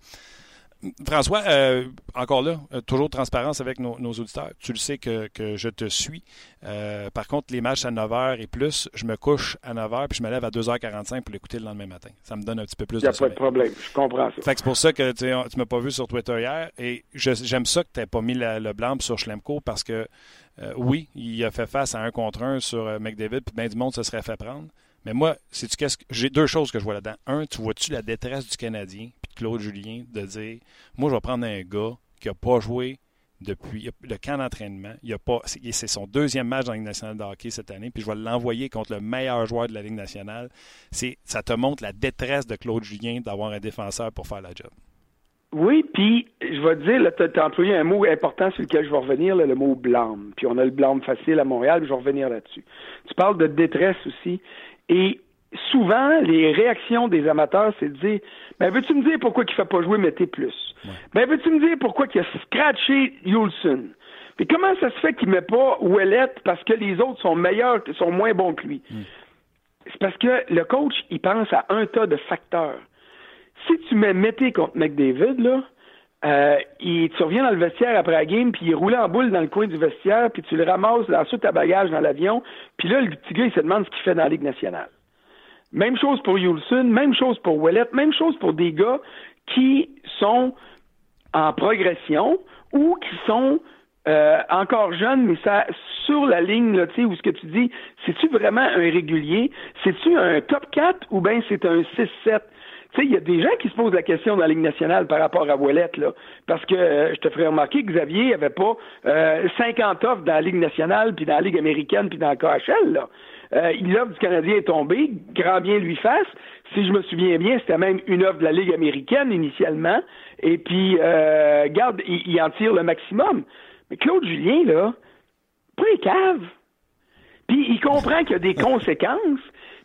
François, euh, encore là, euh, toujours transparence avec nos, auditeurs. Tu le sais que, je te suis. Euh, par contre, les matchs à 9h et plus, je me couche à 9h puis je me lève à 2h45 pour l'écouter le lendemain matin. Ça me donne un petit peu plus de Il n'y a pas de problème, je comprends ça. c'est pour ça que tu ne m'as pas vu sur Twitter hier et j'aime ça que tu n'aies pas mis le blanc sur Schlemko parce que oui, il a fait face à un contre un sur McDavid puis bien du monde se serait fait prendre. Mais moi, c'est tu qu'est-ce que j'ai deux choses que je vois là-dedans. Un, tu vois-tu la détresse du Canadien? Claude Julien de dire moi je vais prendre un gars qui n'a pas joué depuis le camp d'entraînement. C'est son deuxième match dans la Ligue nationale de hockey cette année, puis je vais l'envoyer contre le meilleur joueur de la Ligue nationale. Ça te montre la détresse de Claude Julien d'avoir un défenseur pour faire la job. Oui, puis je vais te dire, tu as, employé un mot important sur lequel je vais revenir, le mot blâme. Puis on a le blâme facile à Montréal, je vais revenir là-dessus. Tu parles de détresse aussi. Et souvent, les réactions des amateurs, c'est de dire Ben, veux-tu me dire pourquoi il ne fait pas jouer Mété Plus? Ben, veux-tu me dire pourquoi il a scratché Yulson Puis comment ça se fait qu'il ne met pas Ouellette parce que les autres sont meilleurs, sont moins bons que lui? Hmm. C'est parce que le coach, il pense à un tas de facteurs. Si tu mets Mété contre McDavid, là, euh, il, tu reviens dans le vestiaire après la game, puis il roule en boule dans le coin du vestiaire, puis tu le ramasses dans ta bagage dans l'avion, puis là, le petit gars, il se demande ce qu'il fait dans la Ligue nationale. Même chose pour Yulson, même chose pour Wallet, même chose pour des gars qui sont en progression ou qui sont euh, encore jeunes, mais ça sur la ligne, là, tu sais, où ce que tu dis, c'est-tu vraiment un régulier? C'est-tu un top 4 ou bien c'est un 6-7? Tu sais, il y a des gens qui se posent la question dans la Ligue nationale par rapport à Ouellette, là. Parce que euh, je te ferai remarquer que Xavier avait pas euh, 50 offres dans la Ligue nationale, puis dans la Ligue américaine, puis dans le KHL, là. Euh, du Canadien est tombée, grand bien lui fasse. Si je me souviens bien, c'était même une offre de la Ligue américaine initialement. Et puis, euh, garde, il, en tire le maximum. Mais Claude Julien, là, pas les cave. Puis il comprend qu'il y a des conséquences.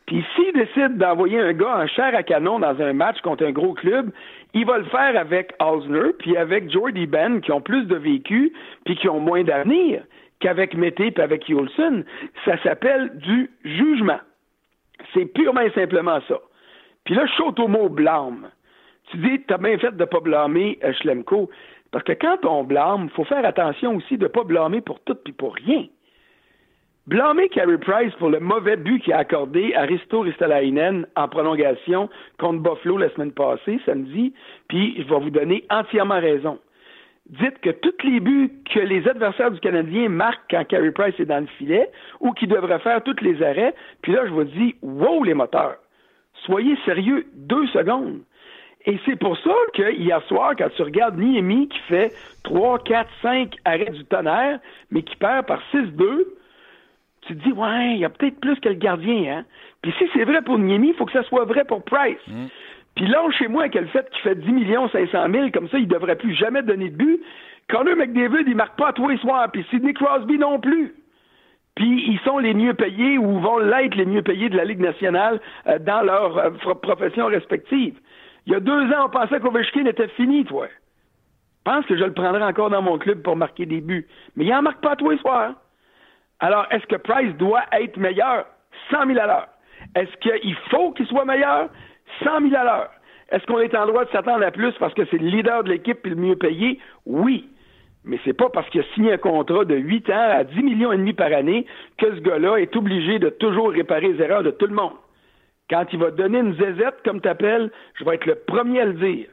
Puis s'il décide d'envoyer un gars en chair à canon dans un match contre un gros club, il va le faire avec Osner, puis avec Jordy Ben, qui ont plus de vécu, puis qui ont moins d'avenir qu'avec Mété puis avec Yolson. Ça s'appelle du jugement. C'est purement et simplement ça. Puis là, je saute au mot blâme. Tu dis, t'as bien fait de pas blâmer euh, Schlemko. Parce que quand on blâme, il faut faire attention aussi de ne pas blâmer pour tout puis pour rien. Blâmer Carey Price pour le mauvais but qu'il a accordé à Risto Ristolainen en prolongation contre Buffalo la semaine passée, samedi, puis je vais vous donner entièrement raison. Dites que tous les buts que les adversaires du Canadien marquent quand Carey Price est dans le filet ou qui devrait faire tous les arrêts, puis là, je vous dis, wow, les moteurs, soyez sérieux deux secondes. Et c'est pour ça que hier soir, quand tu regardes Niemi qui fait 3, 4, 5 arrêts du tonnerre, mais qui perd par 6-2, tu te dis, ouais, il y a peut-être plus que le gardien, hein. Puis si c'est vrai pour Niemi, il faut que ça soit vrai pour Price. Mm. Puis là, chez moi, quel fait qu'il fait 10 millions 500 000, comme ça, il devrait plus jamais donner de but. Connor McDavid, il marque pas tous les soirs, puis Sidney Crosby non plus. Puis ils sont les mieux payés ou vont l'être les mieux payés de la Ligue nationale euh, dans leur euh, profession respective. Il y a deux ans, on pensait qu'Ovechkin était fini, toi. Je pense que je le prendrais encore dans mon club pour marquer des buts. Mais il n'en marque pas tous les soirs. Alors, est-ce que Price doit être meilleur? 100 000 à l'heure. Est-ce qu'il faut qu'il soit meilleur? 100 000 à l'heure. Est-ce qu'on est en droit de s'attendre à plus parce que c'est le leader de l'équipe et le mieux payé? Oui. Mais c'est pas parce qu'il a signé un contrat de 8 ans à 10 millions et demi par année que ce gars-là est obligé de toujours réparer les erreurs de tout le monde. Quand il va donner une zézette, comme tu appelles, je vais être le premier à le dire.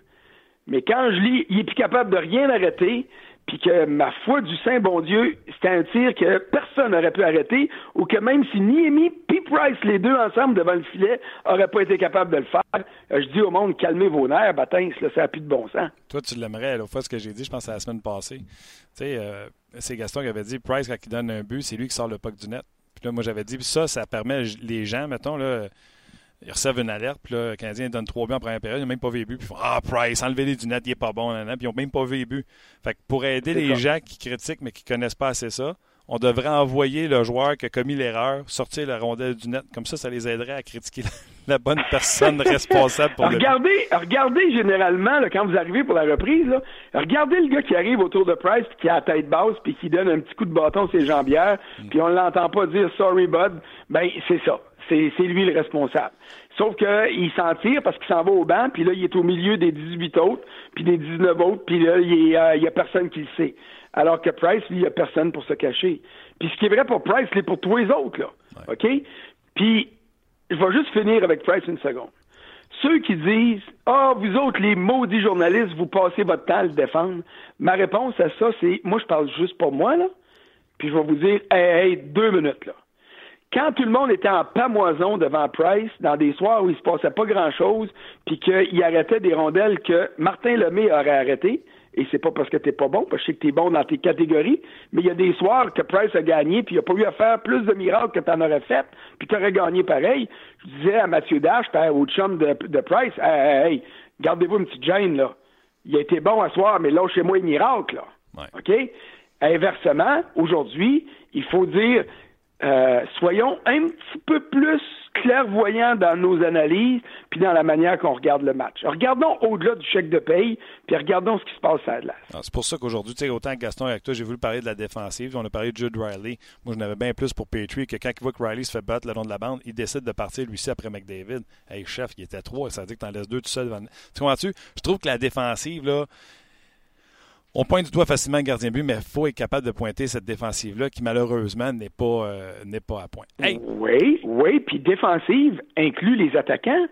Mais quand je lis, il est plus capable de rien arrêter, puis que ma foi du Saint bon Dieu, c'était un tir que personne n'aurait pu arrêter, ou que même si Niemi et Price, les deux ensemble devant le filet, n'auraient pas été capables de le faire, euh, je dis au monde, calmez vos nerfs, bâtins, là, ça n'a plus de bon sens. Toi, tu l'aimerais, l'autre fois, ce que j'ai dit, je pense à la semaine passée. Tu sais, euh, c'est Gaston qui avait dit, Price, quand il donne un but, c'est lui qui sort le puck du net. Puis là, moi, j'avais dit, ça, ça permet les gens, mettons, là, ils reçoivent une alerte, puis là, le Canadien donne trois buts en première période, ils n'ont même pas vu les buts, puis ils font Ah, Price, enlevez-les du net, il n'est pas bon, puis ils n'ont même pas vu les buts. Fait que pour aider les gens qui critiquent mais qui ne connaissent pas assez ça, on devrait envoyer le joueur qui a commis l'erreur sortir la rondelle du net. Comme ça, ça les aiderait à critiquer la, bonne personne responsable pour regardez, le Regardez généralement, quand vous arrivez pour la reprise, regardez le gars qui arrive autour de Price, puis qui a la tête basse, puis qui donne un petit coup de bâton sur ses jambières, mm. puis on ne l'entend pas dire « sorry, bud », ben c'est ça c'est lui le responsable. Sauf qu'il s'en tire parce qu'il s'en va au banc, puis là, il est au milieu des 18 autres, puis des 19 autres, puis là, il n'y euh, a personne qui le sait. Alors que Price, lui, il n'y a personne pour se cacher. Puis ce qui est vrai pour Price, c'est pour tous les autres, là. OK? Puis, je vais juste finir avec Price une seconde. Ceux qui disent Ah, vous autres, les maudits journalistes, vous passez votre temps à le défendre. Ma réponse à ça, c'est moi, je parle juste pour moi, là. Puis je vais vous dire Hey, hey, deux minutes, là quand tout le monde était en pamoison devant Price, dans des soirs où il se passait pas grand-chose, puis qu'il arrêtait des rondelles que Martin Lemay aurait arrêté, et c'est pas parce que t'es pas bon, parce que je sais que t'es bon dans tes catégories, mais il y a des soirs que Price a gagné, puis il a pas eu à faire plus de miracles que t'en aurais fait, puis t'aurais gagné pareil. Je disais à Mathieu Dash, au chum de, de Price, hey, hey, gardez-vous une petite gêne, là. Il a été bon à soir, mais là, chez moi, il miracle, là. OK? Inversement, aujourd'hui, il faut dire, euh, soyons un petit peu plus clairvoyants dans nos analyses, puis dans la manière qu'on regarde le match. regardons au-delà du chèque de paye, puis regardons ce qui se passe à la ah, C'est pour ça qu'aujourd'hui, tu sais, autant que Gaston avec toi, j'ai voulu parler de la défensive. On a parlé de Jude Riley. Moi, je n'avais bien plus pour Petrie que quand il voit que Riley se fait battre le long de la bande, il décide de partir lui-ci après McDavid. Hey, chef, il était trois, ça veut dire que tu en laisses deux tout seul. Tu comprends-tu? Je trouve que la défensive, là, on pointe du doigt facilement le gardien but, mais il faut être capable de pointer cette défensive-là qui, malheureusement, n'est pas, euh, n'est pas à point. Oui, oui, puis défensive inclut les attaquants.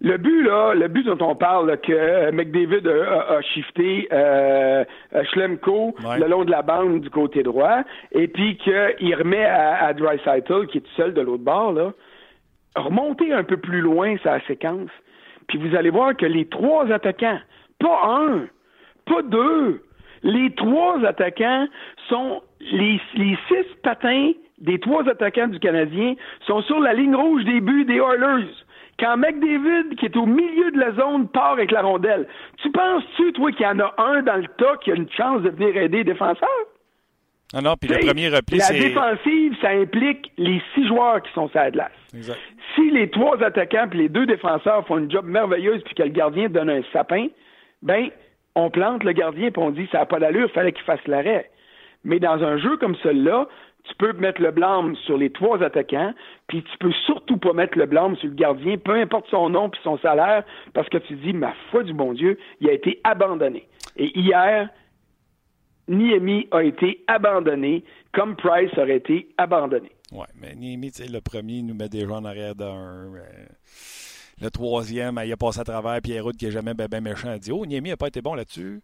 Le but, là, le but dont on parle, que McDavid a, shifté euh, Schlemko le long de la bande du côté droit, et puis qu'il remet à, à Dreisaitl, qui est tout seul de l'autre bord, là, remontez un peu plus loin sa séquence, puis vous allez voir que les trois attaquants, pas un, pas deux. Les trois attaquants sont les, les six patins des trois attaquants du Canadien sont sur la ligne rouge des buts des Oilers. Quand McDavid, qui est au milieu de la zone, part avec la rondelle, tu penses-tu, toi, qu'il y en a un dans le tas qui a une chance de venir aider les défenseurs? Ah non, puis le premier repli, La défensive, ça implique les six joueurs qui sont sur la glace. Exact. Si les trois attaquants puis les deux défenseurs font une job merveilleuse puis que le gardien donne un sapin, ben on plante le gardien puis on dit ça n'a pas d'allure, fallait qu'il fasse l'arrêt. Mais dans un jeu comme celui-là, tu peux mettre le blâme sur les trois attaquants, puis tu peux surtout pas mettre le blâme sur le gardien, peu importe son nom puis son salaire, parce que tu dis, ma foi du bon Dieu, il a été abandonné. Et hier, Niemi a été abandonné comme Price aurait été abandonné. Oui, mais Niemi, tu sais, le premier, il nous met déjà en arrière d'un. Le troisième, il a passé à travers Pierre-Route qui est jamais ben, ben méchant. a dit Oh, Niemi n'a pas été bon là-dessus.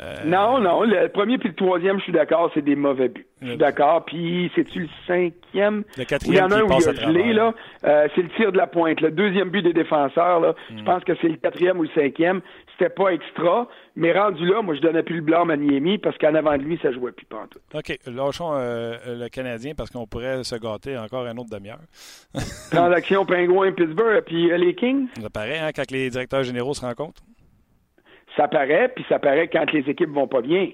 Euh, Non, non, le premier puis le troisième, je suis d'accord, c'est des mauvais buts. Je suis d'accord. Puis, c'est-tu le cinquième? Le Il y quatrième en a un où il a gelé, là. Euh, c'est le tir de la pointe. Le deuxième but des défenseurs, là. Mm. Je pense que c'est le quatrième ou le cinquième. C'était pas extra. Mais rendu là, moi, je donnais plus le blâme à Niemi parce qu'en avant de lui, ça jouait plus pantoute. OK, lâchons euh, le Canadien parce qu'on pourrait se gâter encore un autre demi-heure. Transaction Pingouin-Pittsburgh. Puis euh, les Kings, Ça paraît, hein, quand les directeurs généraux se rencontrent. ça paraît, puis ça paraît quand les équipes vont pas bien.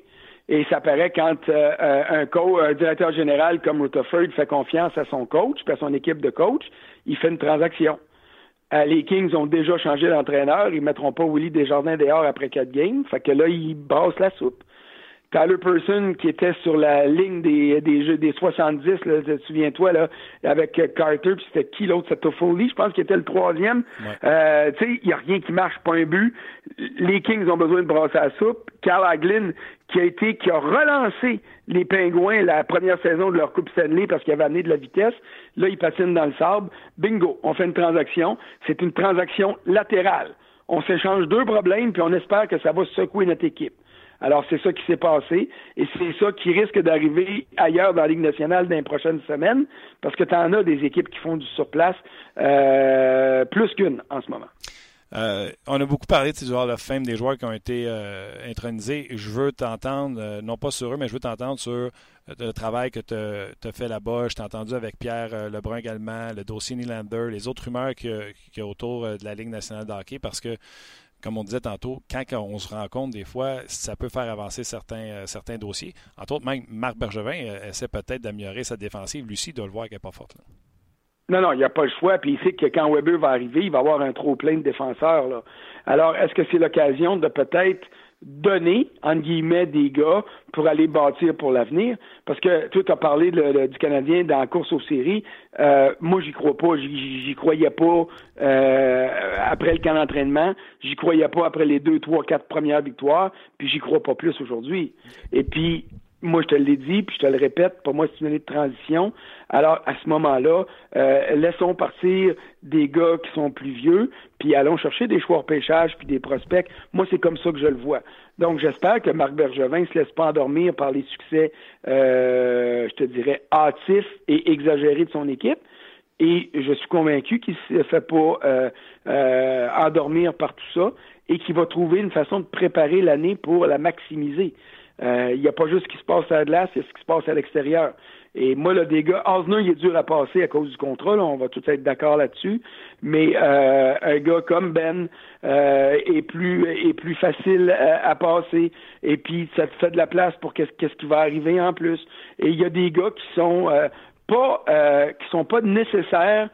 Et ça paraît quand euh, euh, un, co- un directeur général comme Rutherford fait confiance à son coach, puis à son équipe de coach, il fait une transaction. Euh, les Kings ont déjà changé d'entraîneur, ils mettront pas Willie Desjardins dehors après quatre games, fait que là, ils brassent la soupe. Tyler Person, qui était sur la ligne des, des jeux des 70, là, te souviens-toi, là, avec Carter, puis c'était qui l'autre? C'était Toffoli, je pense qu'il était le troisième. Euh, tu sais, il n'y a rien qui marche, pas un but. Les Kings ont besoin de brasser la soupe. Carl Hagelin, qui a été, qui a relancé les Pingouins la première saison de leur Coupe Stanley parce qu'il avait amené de la vitesse. Là, ils patinent dans le sable. Bingo, on fait une transaction. C'est une transaction latérale. On s'échange deux problèmes, puis on espère que ça va secouer notre équipe. Alors, c'est ça qui s'est passé et c'est ça qui risque d'arriver ailleurs dans la Ligue nationale dans les prochaines semaines parce que tu en as des équipes qui font du surplace euh, plus qu'une en ce moment. Euh, on a beaucoup parlé de ces joueurs de fame, des joueurs qui ont été euh, intronisés. Je veux t'entendre, euh, non pas sur eux, mais je veux t'entendre sur le travail que tu as fait là-bas. Je entendu avec Pierre Lebrun également, le dossier Nylander, les autres rumeurs qu'il y, a- autour de la Ligue nationale de hockey, parce que, comme on disait tantôt, quand on se rencontre, des fois, ça peut faire avancer certains, dossiers. Entre autres, même Marc Bergevin essaie peut-être d'améliorer sa défensive. Lucie doit le voir qu'elle n'est pas forte. Non, non, il n'y a pas le choix. Puis il sait que quand Weber va arriver, il va avoir un trop plein de défenseurs. Là. Alors, est-ce que c'est l'occasion de peut-être donner, entre guillemets, des gars pour aller bâtir pour l'avenir? Parce que tu as parlé du Canadien dans la course aux séries. Euh, moi, j'y crois pas. J'y croyais pas euh, après le camp d'entraînement. J'y croyais pas après les deux, trois, quatre premières victoires. Puis j'y crois pas plus aujourd'hui. Et puis, moi, je te l'ai dit, puis je te le répète, pour moi, c'est une année de transition. Alors, à ce moment-là, euh, laissons partir des gars qui sont plus vieux, puis allons chercher des choix pêchage, puis des prospects. Moi, c'est comme ça que je le vois. Donc, j'espère que Marc Bergevin ne se laisse pas endormir par les succès, euh, je te dirais, hâtifs et exagérés de son équipe. Et je suis convaincu qu'il ne se fait pas euh, euh, endormir par tout ça et qu'il va trouver une façon de préparer l'année pour la maximiser. Euh, Il n'y a pas juste ce qui se passe à la glace, il y a ce qui se passe à l'extérieur. Et moi, des gars, Osner, il est dur à passer à cause du contrat, là, on va tous être d'accord là-dessus. Mais euh, un gars comme Ben euh, est plus est plus facile à, passer. Et puis ça te fait de la place pour qu'est-ce qui va arriver en plus. Et il y a des gars qui sont euh, pas euh, qui sont pas nécessaires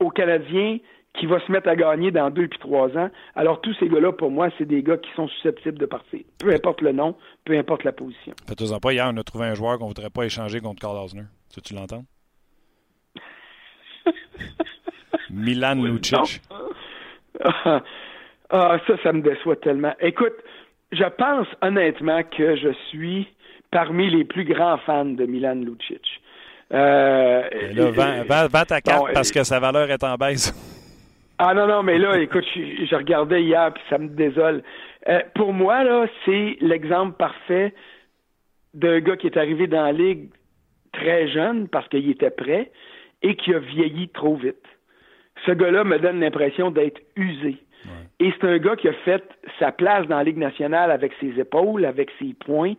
aux Canadiens qui va se mettre à gagner dans deux puis trois ans. Alors tous ces gars-là, pour moi, c'est des gars qui sont susceptibles de partir. Peu importe le nom, peu importe la position. Faites-en pas, hier, on a trouvé un joueur qu'on ne voudrait pas échanger contre Carl Osner. Tu, tu l'entends? Milan Lucic. Ah, ah, ça, ça me déçoit tellement. Écoute, je pense honnêtement que je suis parmi les plus grands fans de Milan Lucic. Euh, Là, vends, vends- vends ta carte bon, parce que sa valeur est en baisse. Ah non, non, mais là, écoute, je, je regardais hier, puis ça me désole. Euh, pour moi, là, c'est l'exemple parfait d'un gars qui est arrivé dans la ligue très jeune parce qu'il était prêt et qui a vieilli trop vite. Ce gars-là me donne l'impression d'être usé. Et c'est un gars qui a fait sa place dans la Ligue nationale avec ses épaules, avec ses points,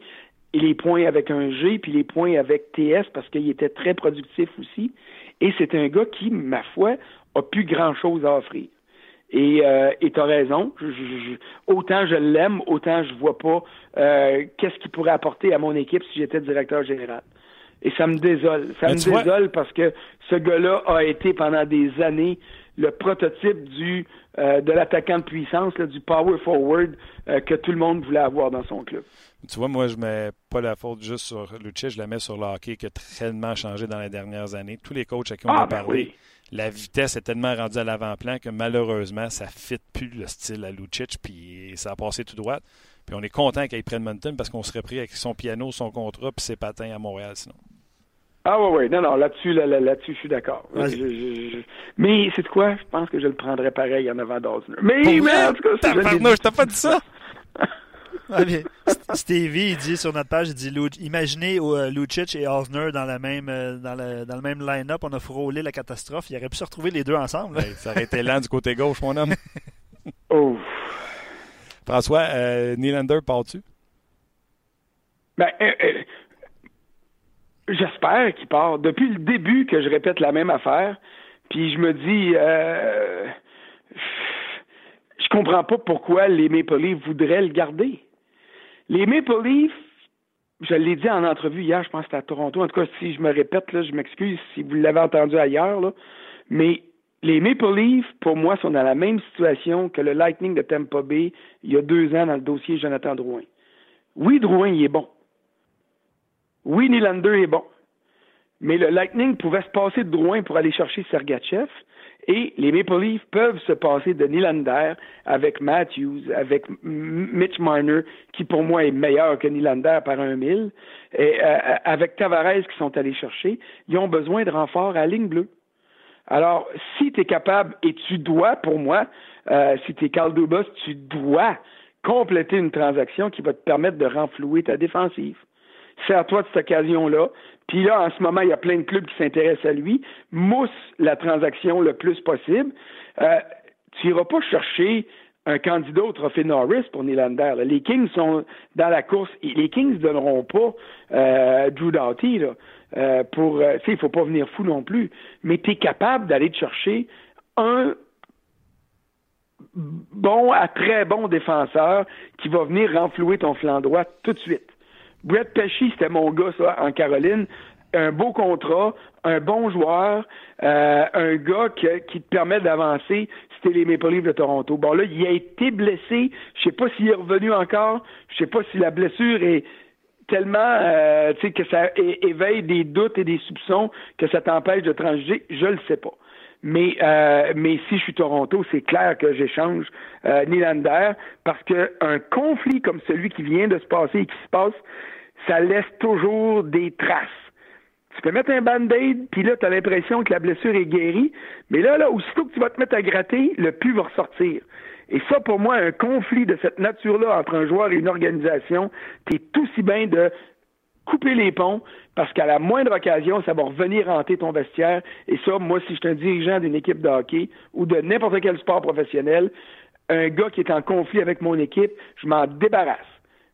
et les points avec un G, puis les points avec TS, parce qu'il était très productif aussi. Et c'est un gars qui, ma foi, a plus grand-chose à offrir. Et euh, tu as raison. Je- je- je- autant je l'aime, autant je vois pas euh, qu'est-ce qu'il pourrait apporter à mon équipe si j'étais directeur général. Et ça me désole. Ça Mais me vois- désole parce que ce gars-là a été pendant des années le prototype du euh, de l'attaquant de puissance, là, du power forward euh, que tout le monde voulait avoir dans son club. Tu vois, moi, je mets pas la faute juste sur Lucic, je la mets sur le hockey qui a tellement changé dans les dernières années. Tous les coachs à qui on Ah, a ben parlé, oui. La vitesse est tellement rendue à l'avant-plan que malheureusement, ça ne fit plus le style à Lucic, puis ça a passé tout droit. Puis on est content qu'il prenne Mountain parce qu'on serait pris avec son piano, son contrat, puis ses patins à Montréal sinon. Ah ouais, ouais, non, non, là-dessus, là, là, là-dessus, je suis d'accord. Ouais. Je- je- je- Mais c'est quoi? Je pense que je le prendrais pareil en avant d'Osner. Mais, mais en tout cas, c'est- je t'as pas dit ça? Stevie, il dit sur notre page, il dit imaginez euh, Lucic et Osner dans, la même, euh, dans, le, dans le même line-up, on a frôlé la catastrophe. Il aurait pu se retrouver les deux ensemble. ça aurait été lent du côté gauche, mon homme. Oh. François, euh, Nylander, pars-tu? Ben, euh, euh, j'espère qu'il part. Depuis le début que je répète la même affaire, puis je me dis, euh, je comprends pas pourquoi les Maple Leafs voudraient le garder. Les Maple Leafs, je l'ai dit en entrevue hier, je pense que c'était à Toronto. En tout cas, si je me répète, je m'excuse si vous l'avez entendu ailleurs, mais les Maple Leafs, pour moi, sont dans la même situation que le Lightning de Tampa Bay il y a deux ans dans le dossier Jonathan Drouin. Oui, Drouin, il est bon. Oui, Nylander est bon. Mais le Lightning pouvait se passer de Drouin pour aller chercher Sergachev. Et les Maple Leafs peuvent se passer de Nylander avec Matthews, avec Mitch Marner, qui pour moi est meilleur que Nylander par un mille, et euh, avec Tavares qui sont allés chercher. Ils ont besoin de renforts à ligne bleue. Alors, si tu es capable, et tu dois, pour moi, euh, si tu es Carl Dubas, tu dois compléter une transaction qui va te permettre de renflouer ta défensive. Sers-toi de cette occasion-là. Puis là, en ce moment, il y a plein de clubs qui s'intéressent à lui. Mousse la transaction le plus possible. Euh, tu n'iras pas chercher un candidat au trophée Norris pour Nylander. là. Les Kings sont dans la course. Les Kings ne donneront pas euh, Drew Doughty là, euh, pour... euh, tu sais, il faut pas venir fou non plus. Mais tu es capable d'aller te chercher un bon à très bon défenseur qui va venir renflouer ton flanc droit tout de suite. Brett Pesci, c'était mon gars, ça, en Caroline. Un beau contrat, un bon joueur, euh, un gars qui te permet d'avancer. C'était les Maple Leafs de Toronto. Bon, là, il a été blessé. Je sais pas s'il est revenu encore. Je sais pas si la blessure est tellement, euh, tu sais, que ça éveille des doutes et des soupçons que ça t'empêche de transiger. Je le sais pas. Mais, euh, mais si je suis Toronto, c'est clair que j'échange euh, Nylander parce qu'un conflit comme celui qui vient de se passer et qui se passe, ça laisse toujours des traces. Tu peux mettre un band-aid, puis là, tu as l'impression que la blessure est guérie, mais là, là, aussitôt que tu vas te mettre à gratter, le pu va ressortir. Et ça, pour moi, un conflit de cette nature-là entre un joueur et une organisation, t'es aussi bien de couper les ponts parce qu'à la moindre occasion, ça va revenir hanter ton vestiaire. Et ça, moi, si je suis un dirigeant d'une équipe de hockey ou de n'importe quel sport professionnel, un gars qui est en conflit avec mon équipe, je m'en débarrasse.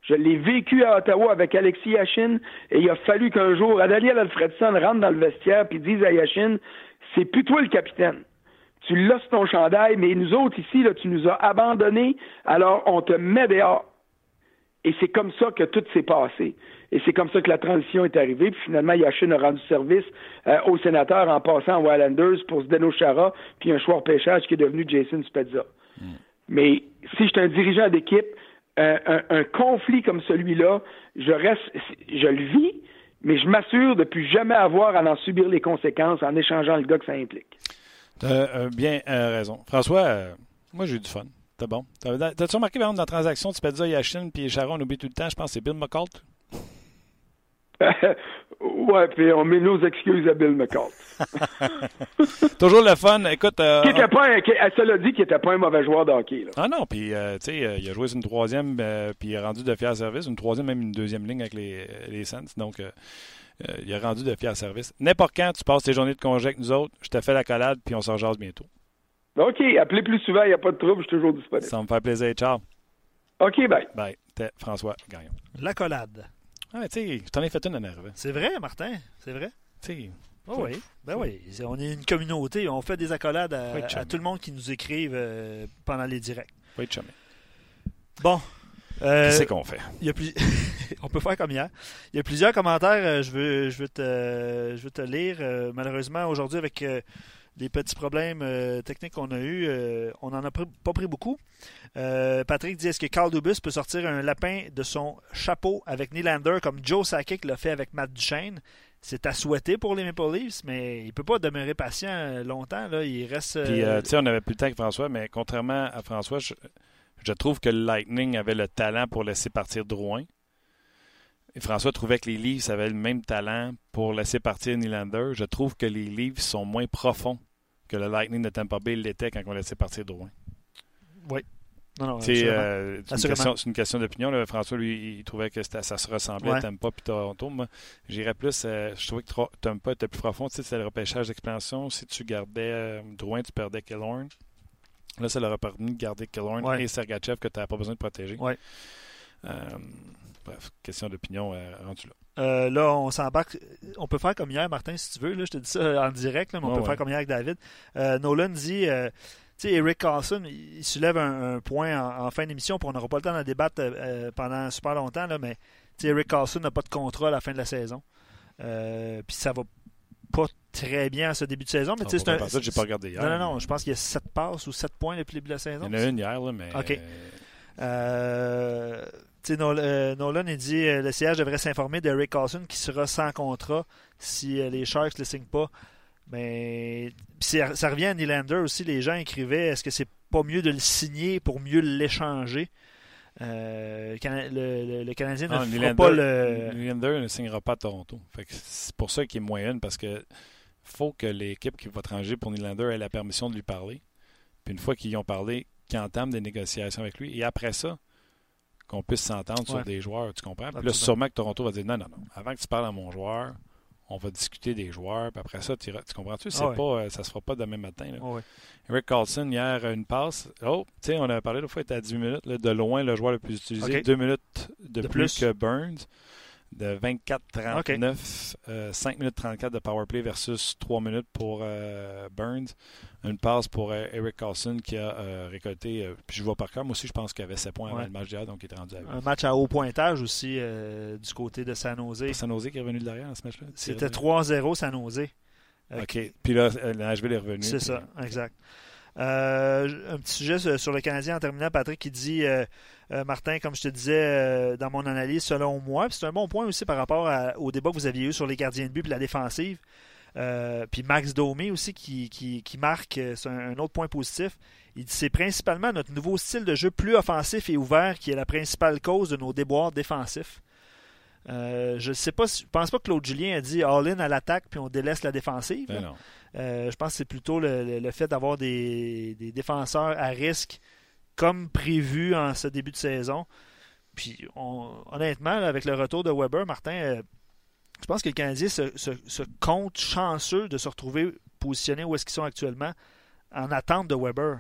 Je l'ai vécu à Ottawa avec Alexis Yashin et il a fallu qu'un jour, Daniel Alfredson rentre dans le vestiaire puis dise à Yashin, c'est plus toi le capitaine. Tu l'as sur ton chandail, mais nous autres ici, là, tu nous as abandonnés, alors on te met dehors. Et c'est comme ça que tout s'est passé. Et c'est comme ça que la transition est arrivée. Puis finalement, Yashin a rendu service euh, aux sénateurs en passant aux Islanders pour Zdeno Chara, puis un choix de pêchage qui est devenu Jason Spezza. Mais si je suis un dirigeant d'équipe, un, un- un conflit comme celui-là, je reste, je le vis, mais je m'assure de plus jamais avoir à en subir les conséquences en échangeant le gars que ça implique. T'as euh, bien euh, raison. François, euh, moi j'ai eu du fun. C'était bon? T'as- T'as-tu remarqué, par exemple, dans la transaction, peux dire Yashin puis Charon, on oublie tout le temps, je pense que c'est Bill McCult. ouais, puis on met nos excuses à Bill McCall. Toujours le fun. Écoute. euh, Qui était pas un, qui, elle se l'a dit qu'il était pas un mauvais joueur de hockey. Là. Ah non, puis euh, tu sais, euh, il a joué sur une troisième, euh, puis il a rendu de fier service, une troisième, même une deuxième ligne avec les, les Saints. Donc, il a rendu de fier service. N'importe quand tu passes tes journées de congé avec nous autres, je te fais la collade, puis on s'en jase bientôt. OK, appelez plus souvent, il n'y a pas de trouble, je suis toujours disponible. Ça me fait plaisir. Ciao. OK, bye. Bye. T'es François Gagnon. L'accolade. Ah, tu sais, je t'en ai fait une énervée. C'est vrai, Martin? C'est vrai? Tu Oh oui, ben oui. On est une communauté. On fait des accolades à, tout le monde qui nous écrive euh, pendant les directs. être chumé. Bon. Euh, Qu'est-ce qu'on fait? y a plus... on peut faire comme hier. Il y a plusieurs commentaires, euh, je, veux, je, veux te, je veux te lire. Malheureusement, aujourd'hui, avec les petits problèmes euh, techniques qu'on a eus, euh, on n'en a pas pris beaucoup. Euh, Patrick dit est-ce que Carl Dubus peut sortir un lapin de son chapeau avec Nylander comme Joe Sakic l'a fait avec Matt Duchesne? C'est à souhaiter pour les Maple Leafs, mais il peut pas demeurer patient longtemps. Là. Il reste. Puis, tu sais, on avait plus le temps que François, mais contrairement à François, je, je trouve que le Lightning avait le talent pour laisser partir Drouin. Et François trouvait que les Leafs avaient le même talent pour laisser partir Nylander. Je trouve que les Leafs sont moins profonds que le Lightning de Tampa Bay l'était quand on laissait partir Drouin. non, non, C'est absolument. euh, c'est une question, c'est une question d'opinion. François, lui, il trouvait que ça se ressemblait Ouais. à Tampa puis Toronto. Moi, j'irais plus. euh, je trouvais que Tampa était plus profond. Tu sais, c'était le repêchage d'expansion. Si tu gardais euh, Drouin, tu perdais Killorn. Là, ça leur a permis de garder Killorn Ouais. et Sergachev que tu n'avais pas besoin de protéger. Ouais. Euh, bref, question d'opinion euh, rendu là. Euh, là, on s'embarque. On peut faire comme hier, Martin, si tu veux. Là, je te dis ça en direct, là, mais on peut ouais. faire comme hier avec David. Euh, Nolan dit euh, tu sais, Eric Carlson, il soulève un, un point en, en fin d'émission, puis on n'aura pas le temps d'en débattre pendant super longtemps, là, mais tu sais, Eric Carlson n'a pas de contrat à la fin de la saison. Puis ça va pas très bien à ce début de saison, mais Ah, tu sais, pour c'est un. ça, j'ai pas regardé hier. Non, non, non, je pense qu'il y a 7 passes ou 7 points depuis le début de la Il saison. y en a une hier, là, mais. OK. euh, Euh, tu sais, Nol- euh, Nolan il dit euh, le siège devrait s'informer d'Eric Carlson qui sera sans contrat si euh, les Sharks ne le signent pas. Mais ça revient à Nylander aussi. Les gens écrivaient est-ce que c'est pas mieux de le signer pour mieux l'échanger? Euh, le, Cana- le- le- le Canadien ne fera Nylander, pas le. Nylander ne signera pas à Toronto. C'est pour ça qu'il est moyenne, parce que faut que l'équipe qui va trancher pour Nylander ait la permission de lui parler. Puis une fois qu'ils y ont parlé, qu'ils entament des négociations avec lui. Et après ça, qu'on puisse s'entendre sur des joueurs, tu comprends? Puis là, sûrement que Toronto va dire non, non, non. Avant que tu parles à mon joueur, on va discuter des joueurs. Puis après ça, tu, comprends-tu? Ah ouais. pas, euh, ça se fera pas demain matin. là. Ouais. Eric Carlson, hier, une passe. Oh, tu sais, on avait parlé l'autre fois, il était à 18 minutes. là, de loin, le joueur le plus utilisé. OK. Deux minutes de, De plus, plus. que Burns. De 24-39, euh, 5 minutes 34 de power play versus 3 minutes pour euh, Burns. Une passe pour euh, Eric Carlson qui a euh, récolté, euh, puis je vois par cœur, moi aussi je pense qu'il avait 7 points avant Ouais. le match d'hier, donc il était rendu à 8. Un match à haut pointage aussi euh, du côté de San Jose. San Jose qui est revenu de derrière dans ce match-là? C'était C'est revenu? 3-0 San Jose. Euh, OK. Puis là, euh, Nashville est revenu. C'est ça, exact. Euh, un petit sujet sur- le Canadien en terminant, Patrick qui dit euh, euh, Martin, comme je te disais dans mon analyse, selon moi, c'est un bon point aussi par rapport à- au débat que vous aviez eu sur les gardiens de but et la défensive. Puis Max Domi aussi qui, qui, qui marque, c'est un, un autre point positif. Il dit c'est principalement notre nouveau style de jeu plus offensif et ouvert qui est la principale cause de nos déboires défensifs. Je sais pas, si- je pense pas que Claude Julien a dit all-in à l'attaque puis on délaisse la défensive. Ben non. Euh, je pense que c'est plutôt le, le- le fait d'avoir des, des défenseurs à risque comme prévu en ce début de saison. Puis on- honnêtement, là, avec le retour de Weber, Martin, euh, je pense que le Canadien se, se- se compte chanceux de se retrouver positionné où est-ce qu'ils sont actuellement en attente de Weber.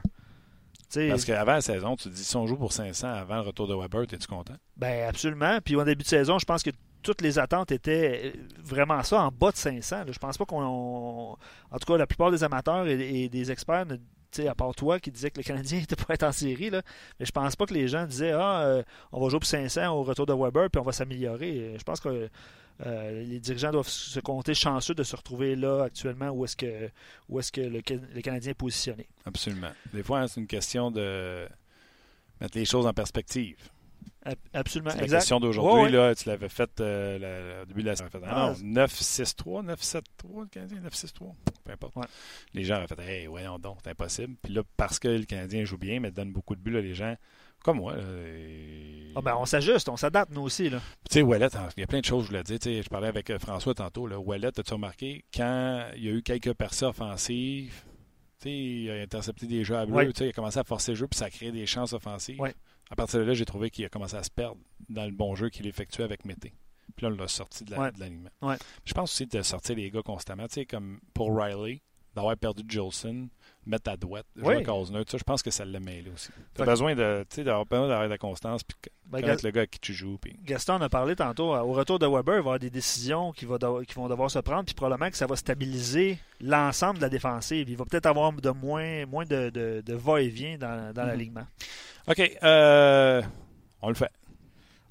Parce qu'avant la saison, tu te dis si on joue pour 500 avant le retour de Weber, es-tu content? Ben absolument. Puis au début de saison, je pense que toutes les attentes étaient euh, vraiment ça, en bas de 500. là. Je pense pas qu'on... En tout cas, la plupart des amateurs et, des experts, à part toi qui disais que le Canadien était pas être en série, là, mais je pense pas que les gens disaient Ah, euh, on va jouer pour 500 au retour de Weber puis on va s'améliorer. Je pense que euh, les dirigeants doivent se compter chanceux de se retrouver là actuellement où est-ce que, où est-ce que le Canadien est positionné. Absolument. Des fois, hein, c'est une question de mettre les choses en perspective. Ab- Absolument. C'est la exact. question d'aujourd'hui, Ouais, ouais. là, tu l'avais faite euh, au début de la saison. Ah, Ah, non, 9-6-3, 9-7-3, le Canadien, 9-6-3, peu importe. Ouais. Les gens auraient fait Hey, voyons donc, c'est impossible. Puis là, parce que le Canadien joue bien, mais donne beaucoup de buts, là, les gens, comme moi, là, et- Ah ben, on s'ajuste, on s'adapte nous aussi. Tu sais, Wallet, il y a plein de choses, je voulais dire. Tu sais, je parlais avec euh, François tantôt. Là, Wallet, as-tu remarqué, quand il y a eu quelques percées offensives, il a intercepté des jeux à bleu, il a commencé à forcer le jeu, puis ça a créé des chances offensives. À partir de là, j'ai trouvé qu'il a commencé à se perdre dans le bon jeu qu'il effectuait avec Mété. Puis là, on l'a sorti de la- Ouais. l'alignement. Ouais. Je pense aussi de sortir les gars constamment. Tu sais, comme pour Riley, d'avoir perdu Jolson, mettre à douette, jouer Oui. à je pense que ça l'a mêlé aussi. Tu as besoin de, d'avoir d'avoir de la constance, puis Ben, connaître le gars avec qui tu joues. Gaston en a parlé tantôt. euh, Au retour de Weber, il va y avoir des décisions qui, va devoir- qui vont devoir se prendre, puis probablement que ça va stabiliser l'ensemble de la défensive. Il va peut-être avoir de moins, moins de, de- de va-et-vient dans, dans Mhm. l'alignement. OK, euh, on le fait.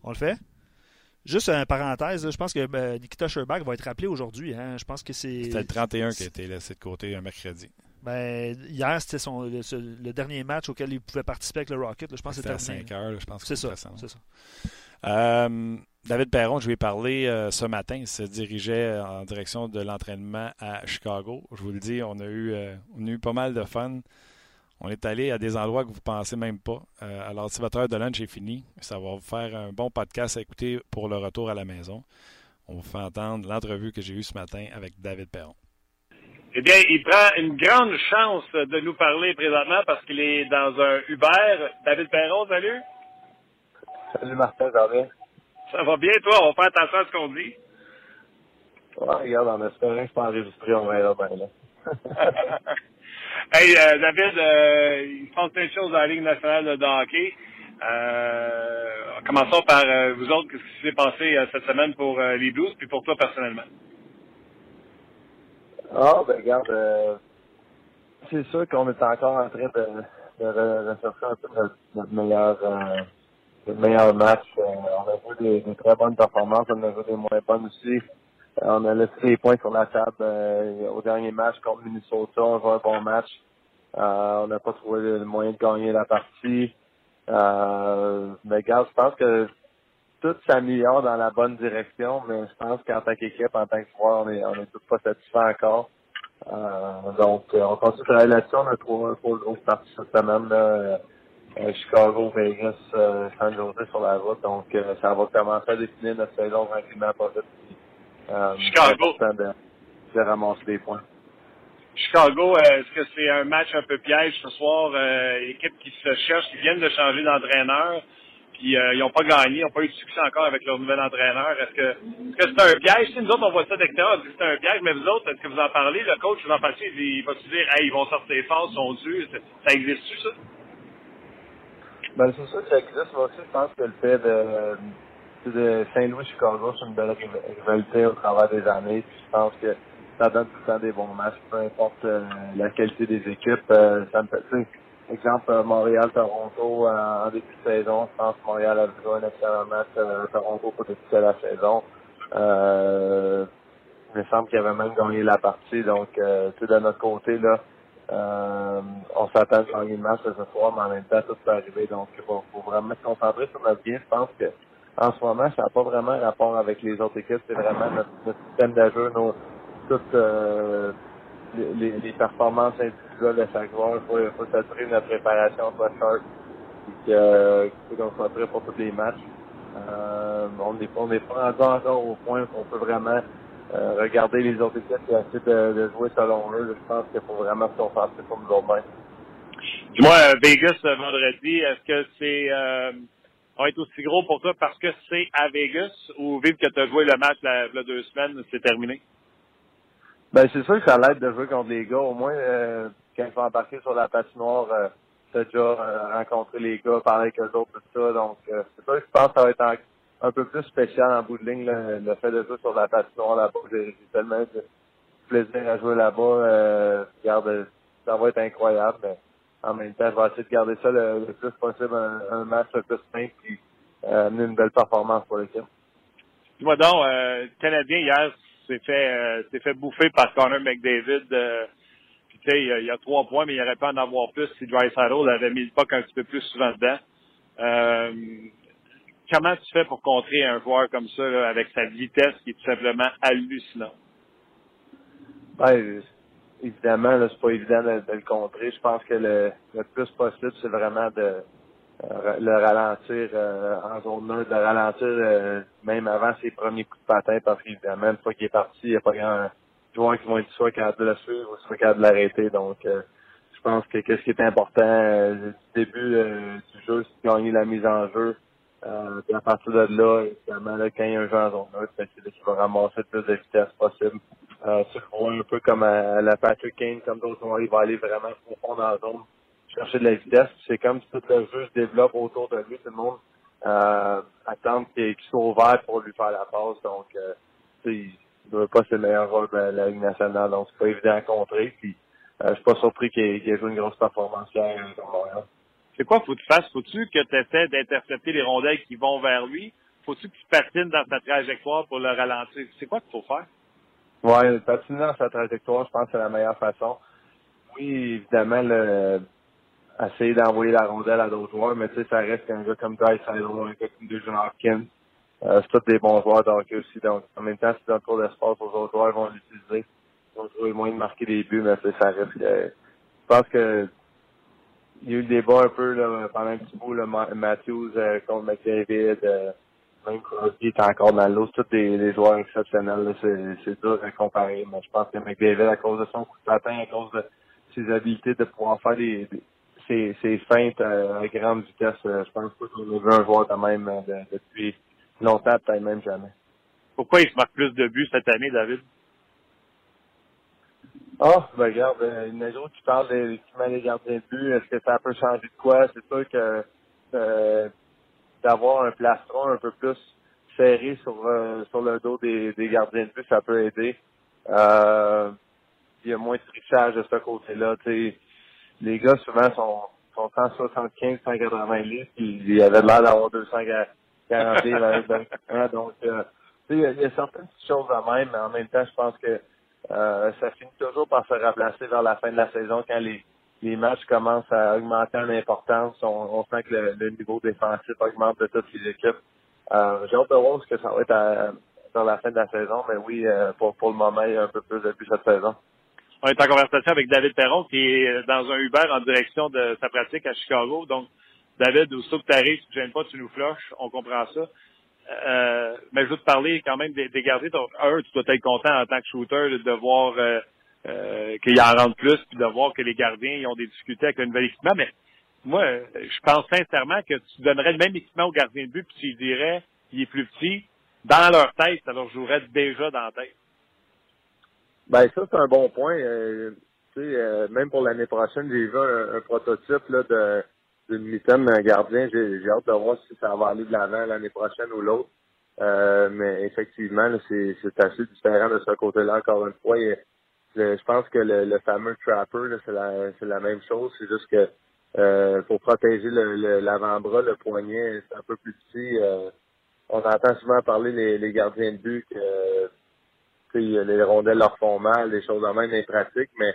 On le fait? Juste une parenthèse, je pense que ben, Nikita Sherbach va être rappelé aujourd'hui. Hein. Je pense que c'est. C'était le 31 qui a été laissé de côté un mercredi. Ben, hier, c'était son, le, dernier match auquel il pouvait participer avec le Rocket. je pense c'était à 5 heures. je pense c'est ça. C'est ça. Euh, David Perron, je lui ai parlé euh, ce matin. Il se dirigeait en direction de l'entraînement à Chicago. Je vous le dis, on a eu, euh, on a eu pas mal de fun. On est allé à des endroits que vous ne pensez même pas. alors, si votre heure de lunch est finie, ça va vous faire un bon podcast à écouter pour le retour à la maison. On vous fait entendre l'entrevue que j'ai eue ce matin avec David Perron. Eh bien, il prend une grande chance de nous parler présentement parce qu'il est dans un Uber. David Perron, salut. Salut Martin, ça va? Ça va bien, toi? On fait attention à ce qu'on dit. Ouais, regarde, en espérant que je peux enregistrer, on verra bien, là. hey, euh, David, euh, il se passe plein de choses dans la Ligue nationale de hockey. Euh, commençons par euh, vous autres, qu'est-ce qui s'est passé cette semaine pour les Blues, puis pour toi personnellement? Ah, ben regarde, euh, c'est sûr qu'on est encore en train de, de rechercher un peu notre, meilleur euh, notre meilleur match. Euh, on a vu des, très bonnes performances, on a vu des moins bonnes aussi. on a laissé les points sur la table au dernier match contre Minnesota. On a un bon match. on n'a pas trouvé le moyen de gagner la partie. mais regarde, je pense que tout s'améliore dans la bonne direction, mais je pense qu'en tant qu'équipe, en tant que joueur, on est, on est tous pas satisfait encore. Euh, donc, euh, on continue de travailler là-dessus. On a trois, trois grosses parties cette semaine. Là, euh, Chicago, Vegas, euh, San Jose sur la route. Donc, euh, ça va commencer à définir notre saison tranquillement pas vite. Euh, Chicago. De, de ramasser des points. Chicago, est-ce que c'est un match un peu piège ce soir? équipe qui se cherche, qui viennent de changer d'entraîneur puis euh, ils n'ont pas gagné, ils n'ont pas eu de succès encore avec leur nouvel entraîneur. Est-ce que est-ce c'est un piège? Si nous autres, on voit ça d'extérieur, c'est un piège, mais vous autres, est-ce que vous en parlez? Le coach, vous en parlez, il va se dire, hey, ils vont sortir fort, ils sont dus? Ça existe-tu, ça? Ben, c'est sûr que ça existe. Aussi, je pense que le fait de, de Saint-Louis-Chicago, c'est une belle rivalité au travers des années. Puis je pense que ça donne tout le temps des bons matchs, peu importe euh, la qualité des équipes. Euh, ça me fait, Exemple, euh, Montréal-Toronto euh, en début de saison. Je pense que Montréal a joué un excellent match. Euh, Toronto pour débuter la saison. Euh, il me semble qu'il avait même gagné la partie. Donc, euh, de notre côté, là, euh, on s'attend à gagner le match ce soir, mais en même temps, tout peut arriver. Donc, il faut, vraiment se concentrer sur notre bien. Je pense que en ce moment, ça n'a pas vraiment rapport avec les autres équipes. C'est vraiment notre, système de jeu, nos, toutes les, les, performances individuelles chaque joueur. Faut, faut s'assurer que notre préparation soit sharp et euh, qu'on soit prêt pour tous les matchs. Euh, on n'est on est pas encore au point qu'on peut vraiment euh, regarder les autres équipes et essayer de, de, jouer selon eux. Je pense qu'il faut vraiment se concentrer sur nous autres Dis-moi, euh, Vegas vendredi, est-ce que c'est euh, va être aussi gros pour toi parce que c'est à Vegas ou vu que tu as joué le match la, la deux semaines, c'est terminé? Ben, c'est sûr que ça l'aide de jouer contre les gars. Au moins, euh, quand ils vont embarquer sur la patinoire, euh, as déjà euh, rencontré les gars, parlé avec eux autres, tout ça. Donc, euh, c'est sûr que je pense que ça va être un, peu plus spécial en bout de ligne, le, fait de jouer sur la patinoire là-bas. J'ai tellement de plaisir à jouer là-bas. Euh, regarde, ça va être incroyable. Mais en même temps, je vais essayer de garder ça le, plus possible, un, match le plus simple, puis amener une belle performance pour l'équipe. Dis-moi donc, euh, Canadien hier, s'est fait euh, s'est fait bouffer par Connor McDavid. Il y, a trois points, mais il aurait pas en avoir plus si Dry avait mis le puck un petit peu plus souvent dedans. Euh, comment tu fais pour contrer un joueur comme ça avec sa vitesse qui est tout simplement hallucinante? Ben, évidemment, là, c'est pas évident de, le contrer. Je pense que le, plus possible, c'est vraiment de euh, le ralentir euh, en zone neutre, de ralentir même avant ses premiers coups de patin, parce qu'évidemment, une fois qu'il est parti, il n'y a pas grand qui vont être soit capable de le suivre ou soit capable de l'arrêter. Donc, je pense que qu'est-ce qui est important du début du jeu, c'est de gagner la mise en jeu. Euh, puis à partir de là, évidemment, là, quand il y a un jeu en zone neutre, c'est là qu'il va ramasser le plus de vitesse possible. Euh, un peu comme la Patrick Kane, comme d'autres joueurs, il va aller vraiment profond dans la zone chercher de la vitesse. C'est comme si tout le jeu se développe autour de lui. Tout le monde euh, attend qu'il soit ouvert pour lui faire la passe. Donc, euh, ne veut pas ser le meilleur rôle de la Ligue nationale. Donc, c'est pas évident à contrer. Puis, euh, je suis pas surpris qu'il ait, joué une grosse performance hier C'est quoi faut que tu fasses? Faut-tu que tu essaies d'intercepter les rondelles qui vont vers lui? faut-tu que tu patines dans sa trajectoire pour le ralentir? C'est quoi qu'il faut faire? Ouais, patiner dans sa trajectoire, je pense que c'est la meilleure façon. Oui, évidemment, le, essayer d'envoyer la rondelle à d'autres joueurs, mais tu sais, ça reste qu'un gars comme Dice un gars comme Dejan Hopkins. Euh, c'est tous des bons joueurs d'hockey aussi. Donc, en même temps, si dans le cours d'espace, les autres joueurs vont l'utiliser. Ils vont trouver moyen de marquer des buts, mais ça reste que, je pense que il y a eu le débat un peu là, pendant un petit bout, là, Matthews euh, contre McDavid, euh, même Crosby est encore dans l'eau. C'est tous des, des, joueurs exceptionnels. C'est dur à comparer. Mais je pense que McDavid, à cause de son coup de patin, à cause de ses habiletés de pouvoir faire des, des ses, ses feintes euh, à grande vitesse, je pense pas qu'on a vu un joueur de même de, depuis longtemps, peut-être même jamais. Pourquoi il se marque plus de buts cette année, David? Ah, oh, ben regarde, euh, une jour tu parles de l'équipement des gardiens de but, est-ce que ça peut changer de quoi? C'est sûr que euh, d'avoir un plastron un peu plus serré sur euh, sur le dos des, des gardiens de but, ça peut aider. Euh, il y a moins de trichage de ce côté-là. Les gars souvent sont, sont 175, 180 litres, puis ils avaient l'air d'avoir 240 livres. Hein, donc, euh, il y, a, certaines choses à même, mais en même temps, je pense que euh, ça finit toujours par se remplacer vers la fin de la saison quand les, les matchs commencent à augmenter en importance. On, on sent que le, niveau défensif augmente de toutes les équipes. Euh, J'ai hâte de voir ce que ça va être à, dans la fin de la saison, mais oui, euh, pour, pour le moment, il y a un peu plus de cette saison. On est en conversation avec David Perron qui est dans un Uber en direction de sa pratique à Chicago. Donc, David, aussitôt que tu tu ne gênes pas, tu nous flushes, on comprend ça. Euh, mais je veux te parler quand même des, gardiens. Un, tu dois être content en tant que shooter de, voir euh, euh, qu'il en rentre plus, puis de voir que les gardiens ils ont des difficultés avec le nouvel équipement. Mais moi, je pense sincèrement que tu donnerais le même équipement aux gardiens de but, puis tu dirais il est plus petit. Dans leur tête, ça leur jouerait déjà dans la tête. Ben ça, c'est un bon point. Euh, tu sais, euh, même pour l'année prochaine, j'ai vu un, prototype là, de d'une mitaine d'un gardien. J'ai hâte de voir si ça va aller de l'avant l'année prochaine ou l'autre. Euh, mais effectivement, c'est assez différent de ce côté-là. Encore une fois, je pense que le, fameux trapper, c'est la, la même chose. C'est juste que euh, pour protéger l'avant-bras, le, poignet, c'est un peu plus petit. Euh, on entend souvent parler les, les gardiens de but que les rondelles leur font mal, des choses de même impratiques, mais